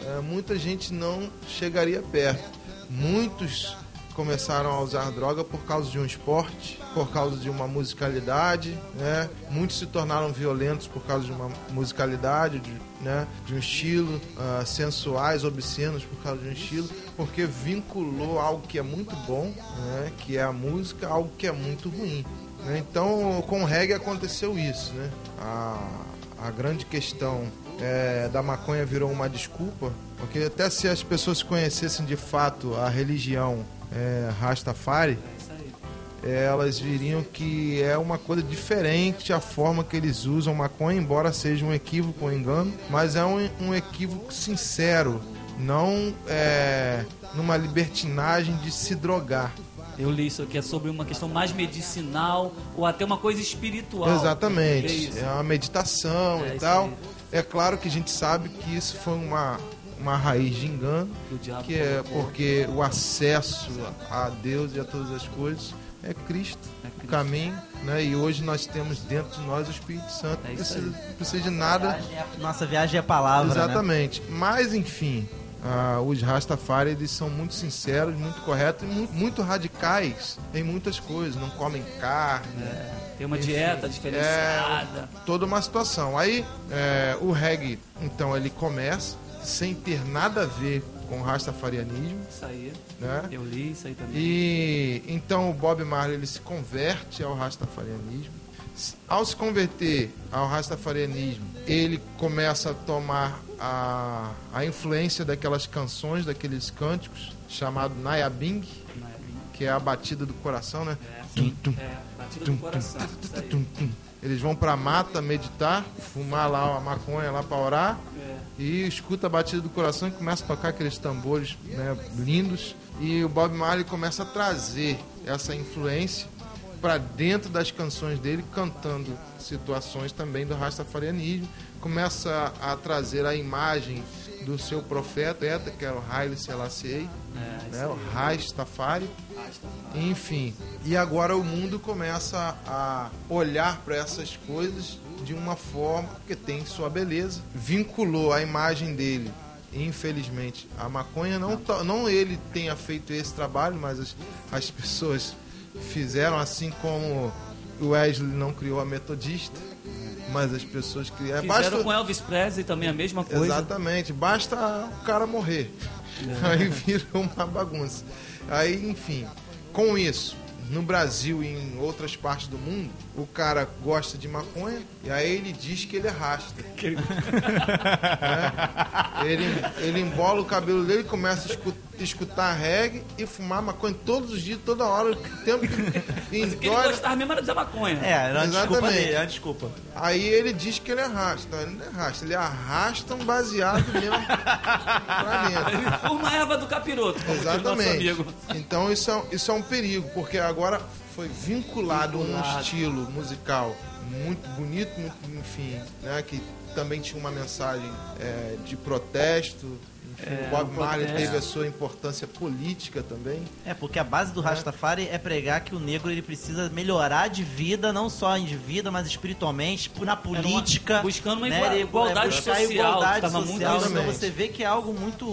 é, muita gente não chegaria perto. Muitos começaram a usar droga por causa de um esporte, por causa de uma musicalidade, né? Muitos se tornaram violentos por causa de uma musicalidade, de, né? de um estilo, ah, sensuais, obscenos por causa de um estilo, porque vinculou algo que é muito bom, né? Que é a música, algo que é muito ruim. né? Então, com o reggae aconteceu isso, né? A, a grande questão é, da maconha virou uma desculpa, porque até se as pessoas conhecessem de fato a religião é, Rastafari, É é, elas viriam que é uma coisa diferente a forma que eles usam maconha, embora seja um equívoco, um engano, mas é um, um equívoco sincero, não é, numa libertinagem de se drogar. Eu li isso aqui, é sobre uma questão mais medicinal ou até uma coisa espiritual. É Exatamente. isso. É uma meditação É e tal. É claro que a gente sabe que isso foi uma, uma raiz de engano, que é porque o acesso a Deus e a todas as coisas é Cristo, É o caminho, né? E hoje nós temos dentro de nós o Espírito Santo. É Não isso precisa, não precisa de nada. Viagem é- Nossa viagem é a palavra, né? Exatamente. Mas, enfim, ah, os Rastafari eles são muito sinceros, muito corretos e muito, muito radicais em muitas coisas. Não comem carne, Tem uma Enfim, dieta diferenciada. toda uma situação. Aí é, o reggae, então, ele começa sem ter nada a ver com o rastafarianismo, Isso aí. né? Eu li isso aí também. E então o Bob Marley ele se converte ao rastafarianismo. Ao se converter ao rastafarianismo, ele começa a tomar a, a influência daquelas canções, daqueles cânticos, chamado Nayabing, bem- que é a batida do coração, né? É, Tum, tum, é, batida do coração. Tum, tum. Eles vão pra mata meditar, fumar lá a maconha lá para orar e escuta a batida do coração e começa a tocar aqueles tambores né, lindos. E o Bob Marley começa a trazer essa influência para dentro das canções dele, cantando situações também do rastafarianismo. Começa a trazer a imagem do seu profeta, que era o Haile Selassie, É, né, o Rastafari. Rasta. Enfim, e agora o mundo começa a olhar para essas coisas de uma forma que tem sua beleza. Vinculou a imagem dele, infelizmente, a maconha. Não, não ele tenha feito esse trabalho, mas as, as pessoas fizeram assim como o Wesley não criou a metodista, mas as pessoas criaram. Fizeram com Elvis Presley também a mesma coisa. Exatamente, basta o cara morrer. (laughs) Aí vira uma bagunça. Aí, enfim, com isso, no Brasil e em outras partes do mundo, o cara gosta de maconha e aí ele diz que ele é rasta. Que- (laughs) né? ele, ele embola o cabelo dele, começa a escu- escutar reggae e fumar maconha todos os dias, toda hora, o tempo que (laughs) ele gostava mesmo era de maconha. É, era uma desculpa Exatamente. dele, era uma desculpa. Aí ele diz que ele arrasta. Não, ele não arrasta, ele arrasta um baseado mesmo pra dentro. Ele fuma a erva do capiroto, Exatamente. amigo. Então isso é, isso é um perigo, porque agora foi vinculado, a um Vinculado. estilo musical muito bonito, muito, enfim, né, que também tinha uma mensagem é, de protesto. É, o Bob Marley protesto. teve a sua importância política também. É, porque a base do Rastafari é pregar que o negro ele precisa melhorar de vida, não só de vida, mas espiritualmente, na política. buscando uma né? igualdade a social, igualdade social. Então você vê que é algo muito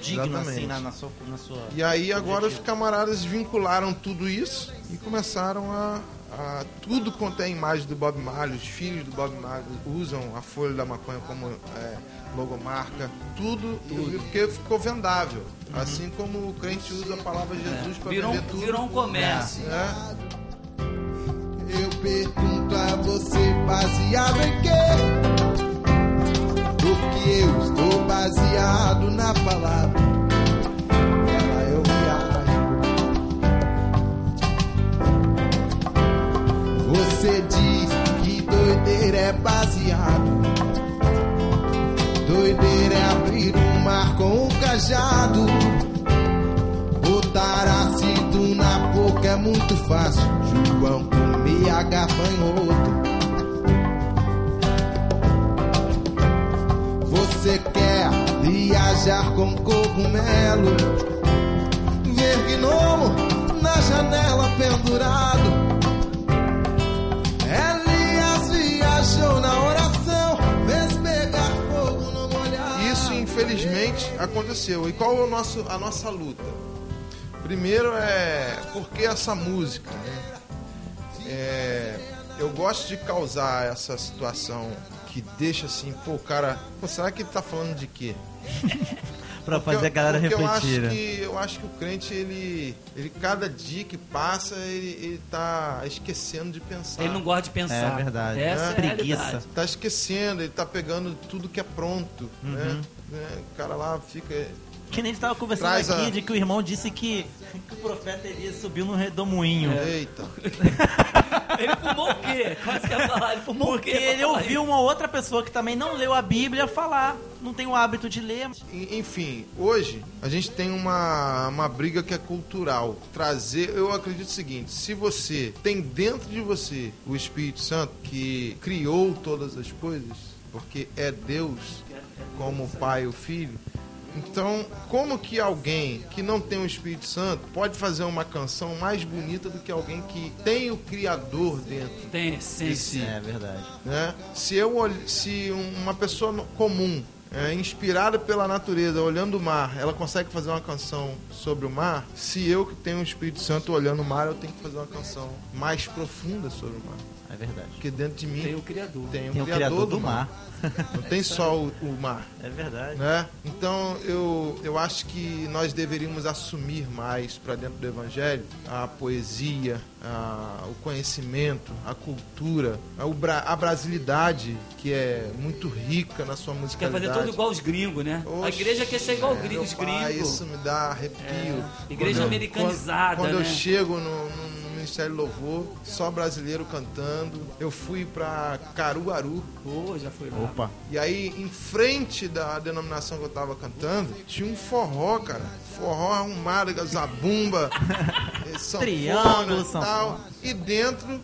digno, Exatamente. assim, na, na sua, na sua... E aí agora os camaradas vincularam tudo isso e começaram a, a- tudo quanto é imagem do Bob Marley, os filhos do Bob Marley usam a folha da maconha como é, logomarca, tudo, porque ficou vendável. Assim como o crente usa a palavra Jesus para Virou, vender tudo. virou um comércio. né? Eu pergunto a você, baseado em quê? Porque eu estou baseado na palavra. Você diz que doideira é baseado. Doideira é abrir o mar com o cajado. Botar ácido na boca é muito fácil. João comia gafanhoto. Você quer viajar com cogumelo? Ver gnomo na janela pendurado. Aconteceu. E qual é o nosso, a nossa luta? Primeiro é por que essa música? né? É, eu gosto de causar essa situação que deixa assim, pô, o cara, pô, será que ele tá falando de quê? (laughs) Pra Porque fazer a eu- galera porque refletir. Eu né? acho, que, eu acho que o crente, ele, ele cada dia que passa, ele, ele tá esquecendo de pensar. Ele não gosta de pensar. É verdade. Essa É. é a Preguiça. Tá esquecendo, ele tá pegando tudo que é pronto, Uhum. né? Né? O cara lá fica... Que nem a gente tava conversando Traz aqui a- de que o irmão disse que, que o profeta Elias subiu no redemoinho. Eita. (laughs) Ele fumou o quê? Quase que ia falar. Ele fumou Porque o quê? ele ouviu uma outra pessoa que também não leu a Bíblia falar, não tem o hábito de ler. En- Enfim, hoje a gente tem uma, uma briga que é cultural. Trazer, eu acredito o seguinte: se você tem dentro de você o Espírito Santo que criou todas as coisas, porque é Deus como o Pai e o Filho. Então, como que alguém que não tem o Espírito Santo pode fazer uma canção mais bonita do que alguém que tem o Criador dentro? Tem essência. É verdade. né? Se eu se uma pessoa comum, é, inspirada pela natureza, olhando o mar, ela consegue fazer uma canção sobre o mar, se eu que tenho o Espírito Santo olhando o mar, eu tenho que fazer uma canção mais profunda sobre o mar. É verdade. Porque dentro de mim Tem o Criador. tem, Tem o o criador do mar. (laughs) Não tem só o, o mar. É verdade. Né? Então eu, eu acho que nós deveríamos assumir mais para dentro do Evangelho a poesia, a- o conhecimento, a cultura, a, a brasilidade que é muito rica na sua Quer musicalidade. fazer tudo igual os gringos, né? a Oxe, igreja quer ser igual meu os pai, gringos. Isso me dá arrepio. É, igreja Quando americanizada, Quando, quando né? eu chego no, no- no Ministério Louvor, só brasileiro cantando. Eu fui para Caruaru, Pô, já foi lá. Opa. e aí, em frente da denominação que eu tava cantando, tinha um forró, cara. Forró arrumado, com zabumba, eh, (laughs) sanfona e tal. E dentro,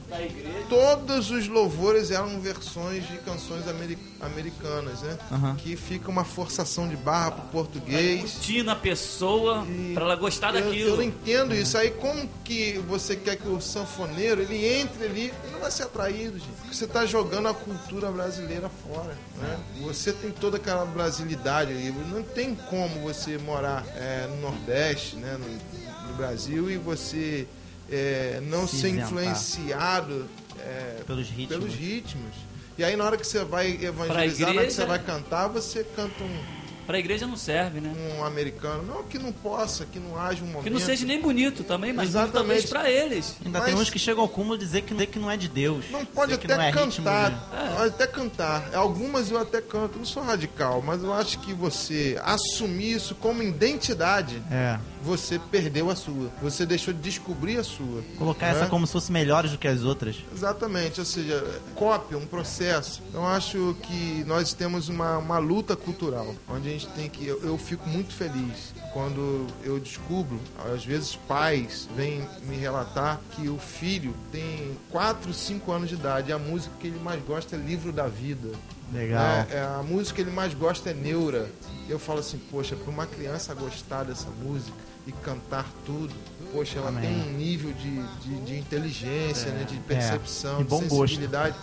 todos os louvores eram versões de canções ameri- americanas, né? Aham. Que fica uma forçação de barra pro português. Curtindo a pessoa E pra ela gostar eu, daquilo. Eu não entendo isso. Aí como que você quer que o sanfoneiro ele entre ali? Ele não vai ser atraído, gente. Porque você está jogando a cultura brasileira fora. Né? Você tem toda aquela brasilidade ali. Não tem como você morar é, Nordeste, né? no, no Brasil, e você é, não Se ser influenciado é, Pelos ritmos. pelos ritmos. E aí na hora que você vai evangelizar, na hora que você vai cantar, você canta um, Pra igreja não serve, né? um americano. Não que não possa, que não haja um momento. Que não seja nem bonito também, mas Exatamente. talvez pra eles. Ainda Mas- tem uns que chegam ao cúmulo de dizer que, dizer que não é de Deus. Não pode até não é ritmo cantar, de- pode até cantar. Algumas eu até canto, não sou radical, mas eu acho que você assumir isso como identidade, É. você perdeu a sua. Você deixou de descobrir a sua. Colocar né? essa como se fosse melhores do que as outras. Exatamente, ou seja, cópia, um processo. Então acho que nós temos uma, uma luta cultural, onde a gente tem que. Eu, eu fico muito feliz quando eu descubro, às vezes pais vêm me relatar que o filho tem 4, 5 anos de idade e a música que ele mais gosta é livro da vida. Legal. É, é, a música que ele mais gosta é Neura. Eu falo assim, poxa, para uma criança gostar dessa música e cantar tudo, poxa, ela Amém. tem um nível de, de, de inteligência, né, de percepção, É. De bom gosto. sensibilidade.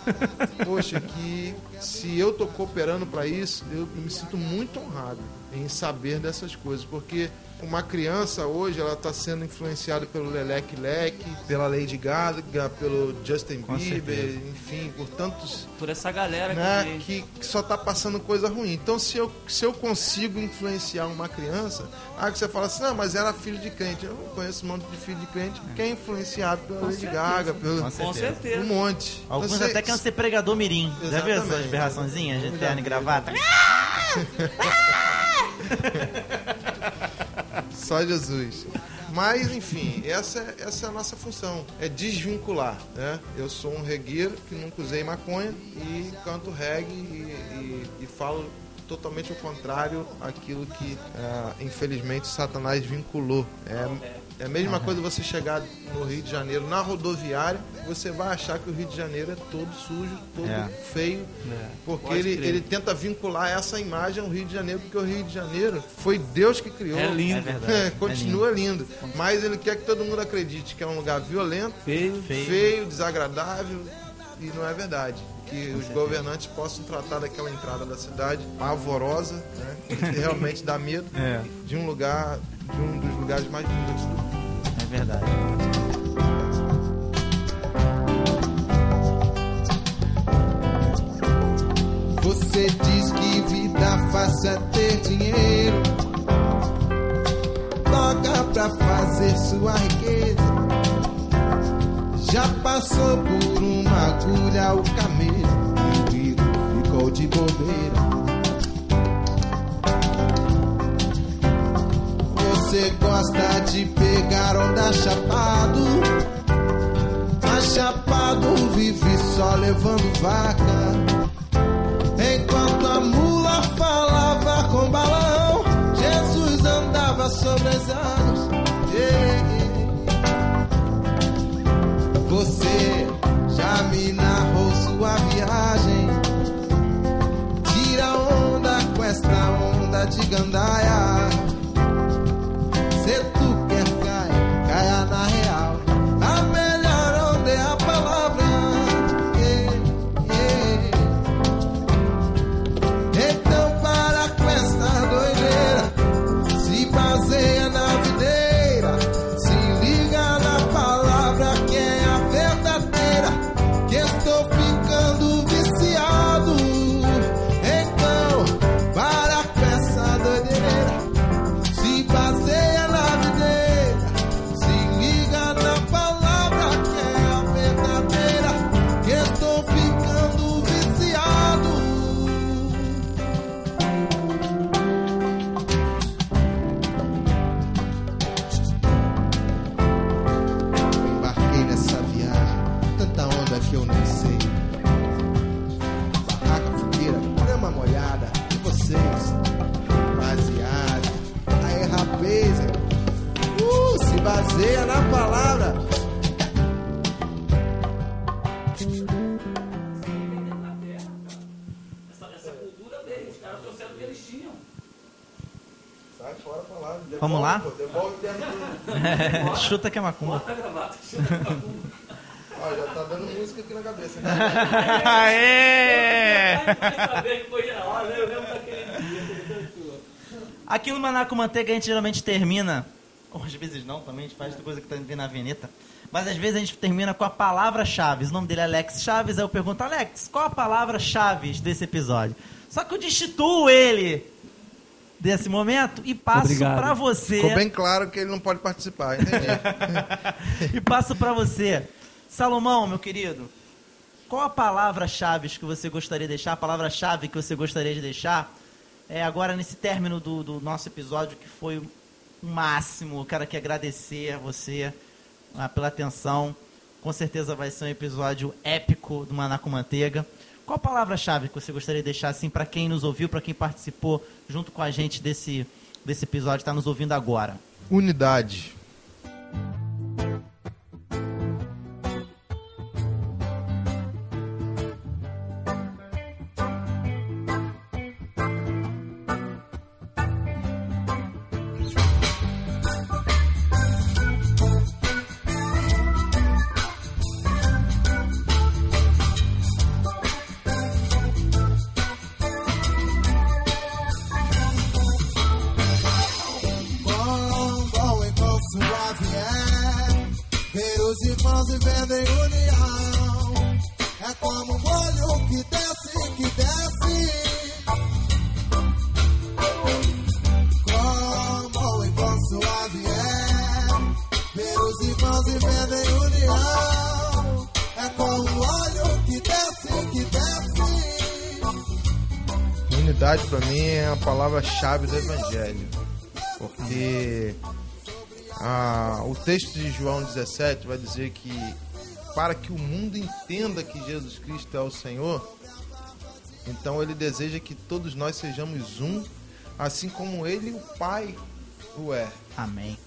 Poxa, que se eu tô cooperando para isso, eu me sinto muito honrado em saber dessas coisas, porque uma criança hoje ela está sendo influenciada pelo Leleque Leque, pela Lady Gaga, pelo Justin Com Bieber, certeza. enfim, por tantos Por essa galera né, que. que, só tá passando coisa ruim. Então, se eu, se eu consigo influenciar uma criança, aí que você fala assim, não, mas era filho de crente. Eu conheço um monte de filho de crente que é influenciado pela Lady certeza. Gaga, pelo, Com Com um certeza. monte. Alguns Você- até querem ser pregador mirim. Já viu essas Exatamente. berraçãozinhas de terno e gravata? (laughs) (laughs) Só Jesus. Mas, enfim, essa, é- essa é a nossa função. É desvincular, né? Eu sou um regueiro que nunca usei maconha e canto reggae e, e- e falo totalmente ao contrário aquilo que, ah, infelizmente, Satanás vinculou. É, é a mesma coisa você chegar no Rio de Janeiro, na rodoviária, você vai achar que o Rio de Janeiro é todo sujo, todo É. feio, porque Pode ele, crer. ele tenta vincular essa imagem ao Rio de Janeiro, porque o Rio de Janeiro foi Deus que criou. É lindo. É (laughs) verdade. É, continua lindo. Mas ele quer que todo mundo acredite que é um lugar violento, Feio. Feio. feio, desagradável e não é verdade. Que os governantes possam tratar daquela entrada da cidade pavorosa, né, que realmente dá medo, É. de um lugar, de um dos lugares mais bonitos do mundo. É verdade. Você diz que vida fácil é ter dinheiro. Toca pra fazer sua riqueza. Já passou por uma agulha o camelo. O rico ficou de bobeira. Você gosta de pegar onda chapado. Mas chapado vive só levando vaca. Enquanto a mula falava com balão, Jesus andava sobre as águas. Você já me narrou sua viagem. Tira onda com esta onda de gandaia. Lá. terno. (laughs) Chuta que é macumba. Bota a gravata. Ó, já tá dando música aqui na cabeça. Né? Aê! Dançou. Aqui no Manaco Manteiga a gente geralmente termina, ou às vezes não também, a gente faz coisa que tá na vinheta, mas às vezes a gente termina com a palavra-chave. O nome dele é Alex Chaves, aí eu pergunto, Alex, qual a palavra-chave desse episódio? Só que eu destituo ele desse momento e passo pra você. Ficou bem claro que ele não pode participar, entendi. (laughs) E passo pra você. Salomão, meu querido, qual a palavra-chave que você gostaria de deixar? A palavra-chave que você gostaria de deixar? É agora nesse término do, do nosso episódio que foi o máximo. Eu quero aqui agradecer a você ah, pela atenção. Com certeza vai ser um episódio épico do Maná com Manteiga. Qual a palavra-chave que você gostaria de deixar assim para quem nos ouviu, para quem participou junto com a gente desse desse episódio, está nos ouvindo agora? Unidade. Unidade para mim é a palavra-chave do Evangelho. Porque ah, o texto de João 17 vai dizer que para que o mundo entenda que Jesus Cristo é o Senhor, então ele deseja que todos nós sejamos um, assim como ele e o Pai o é. Amém.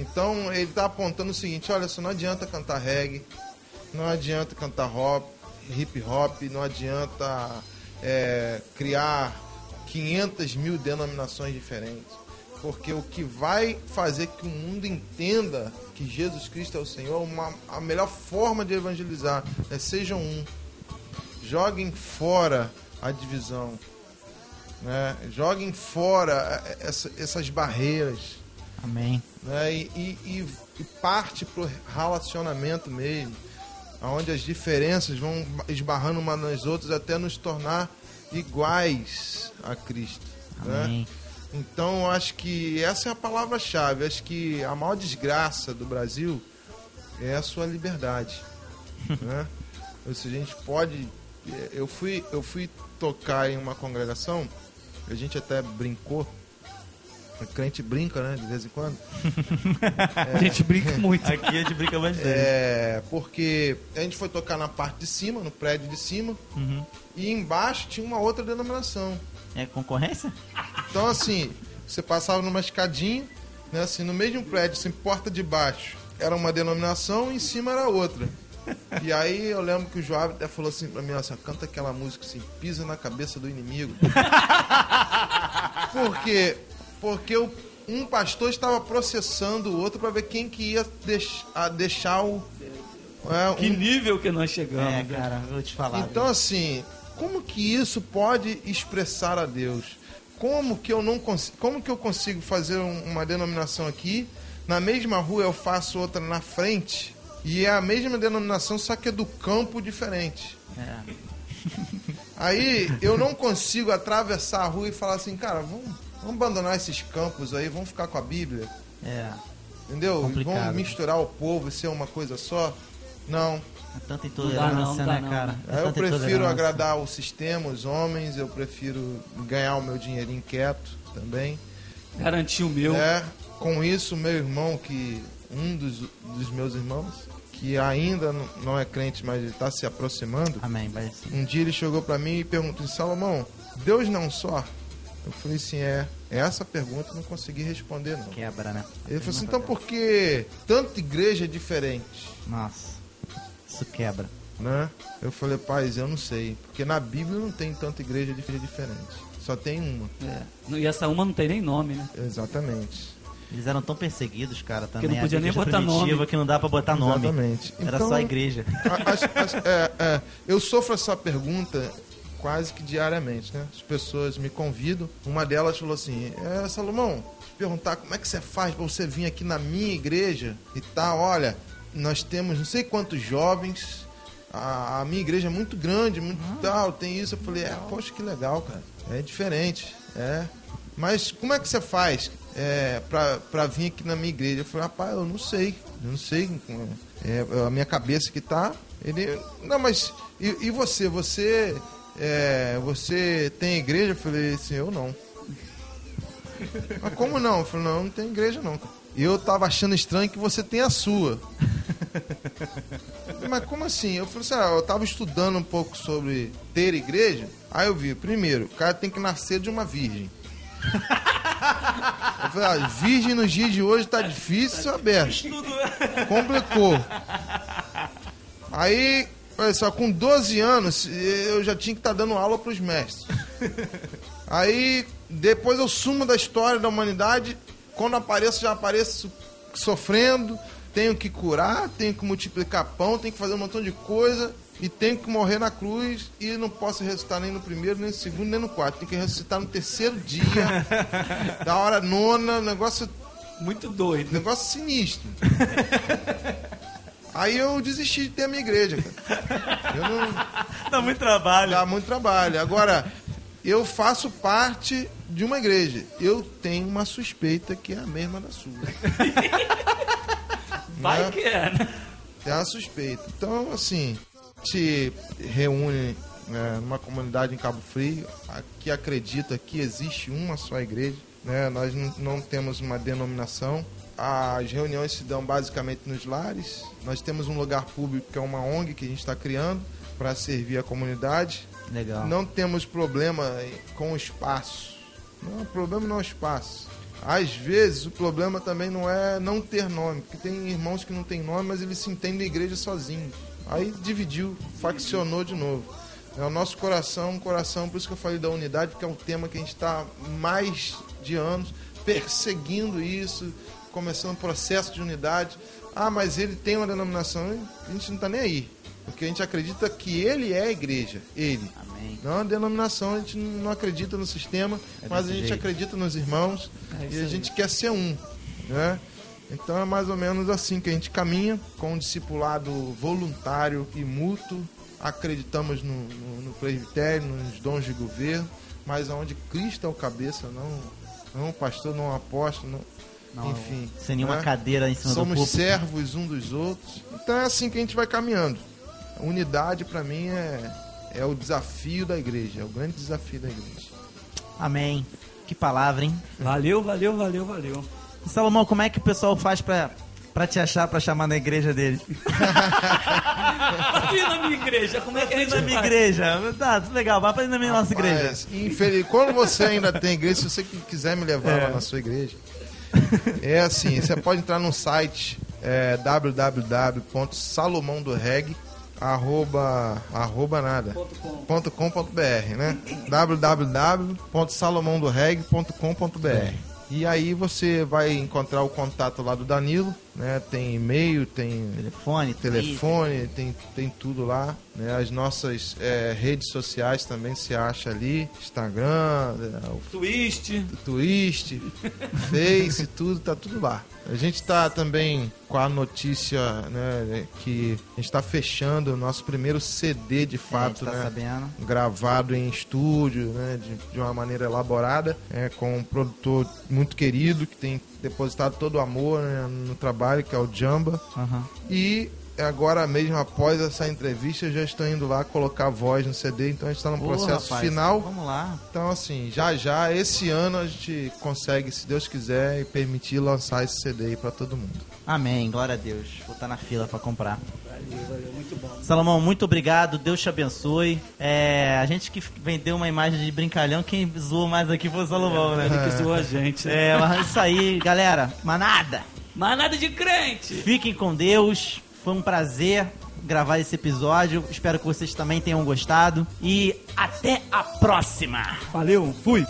Então ele está apontando o seguinte: olha só, não adianta cantar reggae, não adianta cantar hop, hip hop, não adianta é, criar 500 mil denominações diferentes. Porque o que vai fazer que o mundo entenda que Jesus Cristo é o Senhor, uma, a melhor forma de evangelizar é sejam um. Joguem fora a divisão. Né? Joguem fora essa- essas barreiras Amém. né? E, e, e- parte pro relacionamento mesmo, onde as diferenças vão esbarrando umas nas outras até nos tornar iguais a Cristo. Né? Então, eu acho que essa é a palavra-chave. Acho que a maior desgraça do Brasil é a sua liberdade. (laughs) né? Ou seja, a gente pode. Eu fui, eu fui tocar em uma congregação, a gente até brincou. O crente brinca, né? De vez em quando. (laughs) A gente brinca muito. Aqui a gente brinca bastante. É, porque a gente foi tocar na parte de cima, no prédio de cima, Uhum. E embaixo tinha uma outra denominação. É concorrência? Então, assim, você passava numa escadinha, né, assim, no mesmo prédio, assim, porta de baixo, era uma denominação e em cima era outra. E aí eu lembro que o Joab até falou assim pra mim, ó, assim, canta aquela música assim, pisa na cabeça do inimigo. Por quê? Porque o- um pastor estava processando o outro para ver quem que ia deix- a deixar o... é, um- Que nível que nós chegamos. É, né? cara, eu vou te falar. então, assim, como que isso pode expressar a Deus? Como que eu não consigo, como que eu consigo fazer um- uma denominação aqui, na mesma rua eu faço outra na frente, e é a mesma denominação, só que é do campo diferente. É. Aí (laughs) eu não consigo atravessar a rua e falar assim, cara, vamos, vamos abandonar esses campos aí, vamos ficar com a Bíblia, É. entendeu? Complicado. Vamos misturar o povo e ser uma coisa só? Não. É tanta Não dá intolerância, não, não dá né, não. cara? É eu prefiro agradar o sistema, os homens, eu prefiro ganhar o meu dinheirinho quieto também. Garantir o meu. É, com isso, meu irmão, que um dos, dos meus irmãos, que ainda não é crente, mas ele está se aproximando, Amém, vai sim. um dia ele chegou para mim e perguntou assim, Salomão, Deus não só? Eu falei assim, é, essa pergunta eu não consegui responder não. Quebra, né? Ele falou assim, então por que tanta igreja diferente? Nossa, isso quebra. né? Eu falei, paz, eu não sei, porque na Bíblia não tem tanta igreja de filha diferente. Só tem uma. É. E essa uma não tem nem nome, né? Exatamente. Eles eram tão perseguidos, cara, também. não podia a nem botar nome. que não dá pra botar nome. Exatamente. Era Então, só a igreja. a- é, é, eu sofro essa pergunta quase que diariamente, né? As pessoas me convidam. Uma delas falou assim: é, Salomão, te perguntar como é que você faz para você vir aqui na minha igreja e tal. Olha, nós temos não sei quantos jovens. A, a minha igreja é muito grande, muito tal, tem isso. Eu falei, é, poxa, que legal, cara. É diferente. É. mas como é que você faz é, pra vir aqui na minha igreja? Eu falei, rapaz, eu não sei, eu não sei. É, a minha cabeça que tá. Ele, não, mas e, e você? Você é, você tem igreja? Eu falei assim, eu não. Mas como não? Eu falei, não, não tem igreja não. E eu tava achando estranho que você tem a sua. (laughs) Mas como assim? Eu falei assim, ah, eu tava estudando um pouco sobre ter igreja. Aí eu vi, primeiro, o cara tem que nascer de uma virgem. Eu falei, ah, virgem nos dias de hoje tá difícil, aberto. Complicou. Aí, olha só, com 12 anos, eu já tinha que estar dando aula pros mestres. Aí, depois eu sumo da história da humanidade. Quando apareço, já apareço sofrendo. Tenho que curar, tenho que multiplicar pão, tenho que fazer um montão de coisa. E tenho que morrer na cruz. E não posso ressuscitar nem no primeiro, nem no segundo, nem no quarto. Tenho que ressuscitar no terceiro dia, (laughs) da hora nona. Negócio, Muito doido. negócio sinistro. (laughs) Aí eu desisti de ter a minha igreja, cara. Eu não. Dá muito trabalho. Dá muito trabalho. Agora, eu faço parte de uma igreja. Eu tenho uma suspeita que é a mesma da sua. (laughs) Vai Né? que é, né? Tem uma suspeita. Então, assim, se reúne né, numa comunidade em Cabo Frio a- que acredita que existe uma só igreja. Né? Nós não, não temos uma denominação. As reuniões se dão basicamente nos lares. Nós temos um lugar público que é uma ONG que a gente está criando para servir a comunidade. Legal. Não temos problema com o espaço. Não, o problema não é o espaço. Às vezes o problema também não é não ter nome, porque tem irmãos que não têm nome, mas eles se entendem na igreja sozinhos. Aí dividiu, faccionou de novo. É o nosso coração, coração, por isso que eu falei da unidade, porque é um tema que a gente está mais de anos perseguindo isso, começando um processo de unidade. Ah, mas ele tem uma denominação, a gente não está nem aí. Porque a gente acredita que ele é a igreja, ele. Amém. Não a denominação, a gente não acredita no sistema, É mas a gente jeito. acredita nos irmãos É e a aí. gente quer ser um, né? Então é mais ou menos assim que a gente caminha, com um discipulado voluntário e mútuo. Acreditamos no, no, no presbitério, nos dons de governo, mas onde Cristo é o cabeça, não, não pastor, não apóstolo, não, Não, enfim. Sem nenhuma né? cadeira em cima do Somos servos um dos outros. Então é assim que a gente vai caminhando. Unidade, para mim, é, é o desafio da igreja, é o grande desafio da igreja. Amém. Que palavra, hein? Valeu, valeu, valeu, valeu. E, Salomão, como é que o pessoal faz pra, pra te achar, pra chamar na igreja deles? Aqui na minha igreja, como é que gente na minha faz? igreja. Tá, tudo legal. Vai pra ir na minha nossa igreja. Infeliz... Quando você ainda tem igreja, se você quiser me levar É. lá na sua igreja, é assim, você pode entrar no site é, www.salomondoreg arroba, arroba nada Ponto com. ponto .com.br, né? www.salomondoreg.com.br E aí você vai encontrar o contato lá do Danilo, né? Tem e-mail, tem Telefone, Twitter. telefone, tem, tem tudo lá. Né? As nossas é, redes sociais também se acha ali. Instagram, é, o Twist. Twist, (laughs) Face, tudo, tá tudo lá. A gente tá também com a notícia né, que a gente está fechando o nosso primeiro CD de É, fato, tá né? sabendo. gravado em estúdio, né, de, de uma maneira elaborada, é, com um produtor muito querido que tem depositado todo o amor né, no trabalho, que é o Jamba. Aham. E agora mesmo, após essa entrevista, eu já estou indo lá colocar a voz no CD, então a gente está no processo rapaz, final. Vamos lá. Então, assim, já já, esse ano a gente consegue, se Deus quiser, e permitir lançar esse CD aí para todo mundo. Amém. Glória a Deus. Vou estar na fila pra comprar. Valeu, valeu, muito bom. Salomão, muito obrigado. Deus te abençoe. É, a gente que vendeu uma imagem de brincalhão, quem zoou mais aqui foi o Salomão, né? Ele que zoou a gente. né? É, mas isso aí, galera. Manada. Mas nada de crente. Fiquem com Deus. Foi um prazer gravar esse episódio. Espero que vocês também tenham gostado. E até a próxima. Valeu, fui.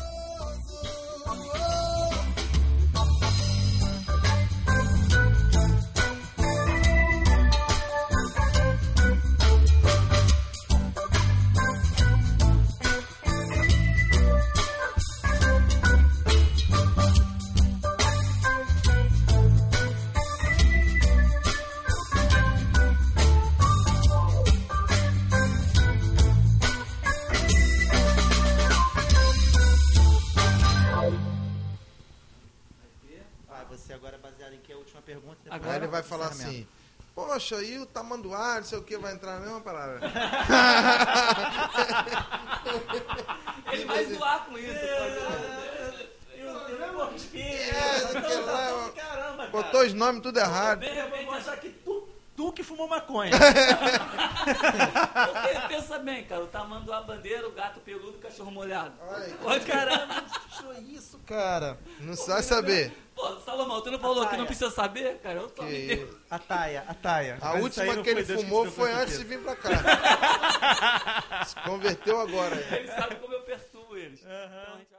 Poxa, e o tamanduá, não sei o que, vai entrar na mesma parada. (laughs) Ele vai zoar com isso. Gostei. É, Então, tá- ó. Caramba, cara. Botou os nomes tudo errado. De Eu vou repente, mostrar que tu, tu que fumou maconha. (laughs) Porque pensa bem, cara, o tamanduá bandeira, o gato peludo, o cachorro molhado. Olha aí. Pode, caramba. (laughs) Isso, cara. Não vai saber. Pô, Salomão, tu não falou que não precisa saber, cara? Eu só me Que dei. A taia, a taia. a Mas isso aí última não que ele Deus fumou deu foi com antes de certeza. vir pra cá. (laughs) Se converteu agora. Ele sabe como eu perturbo eles. Então a gente.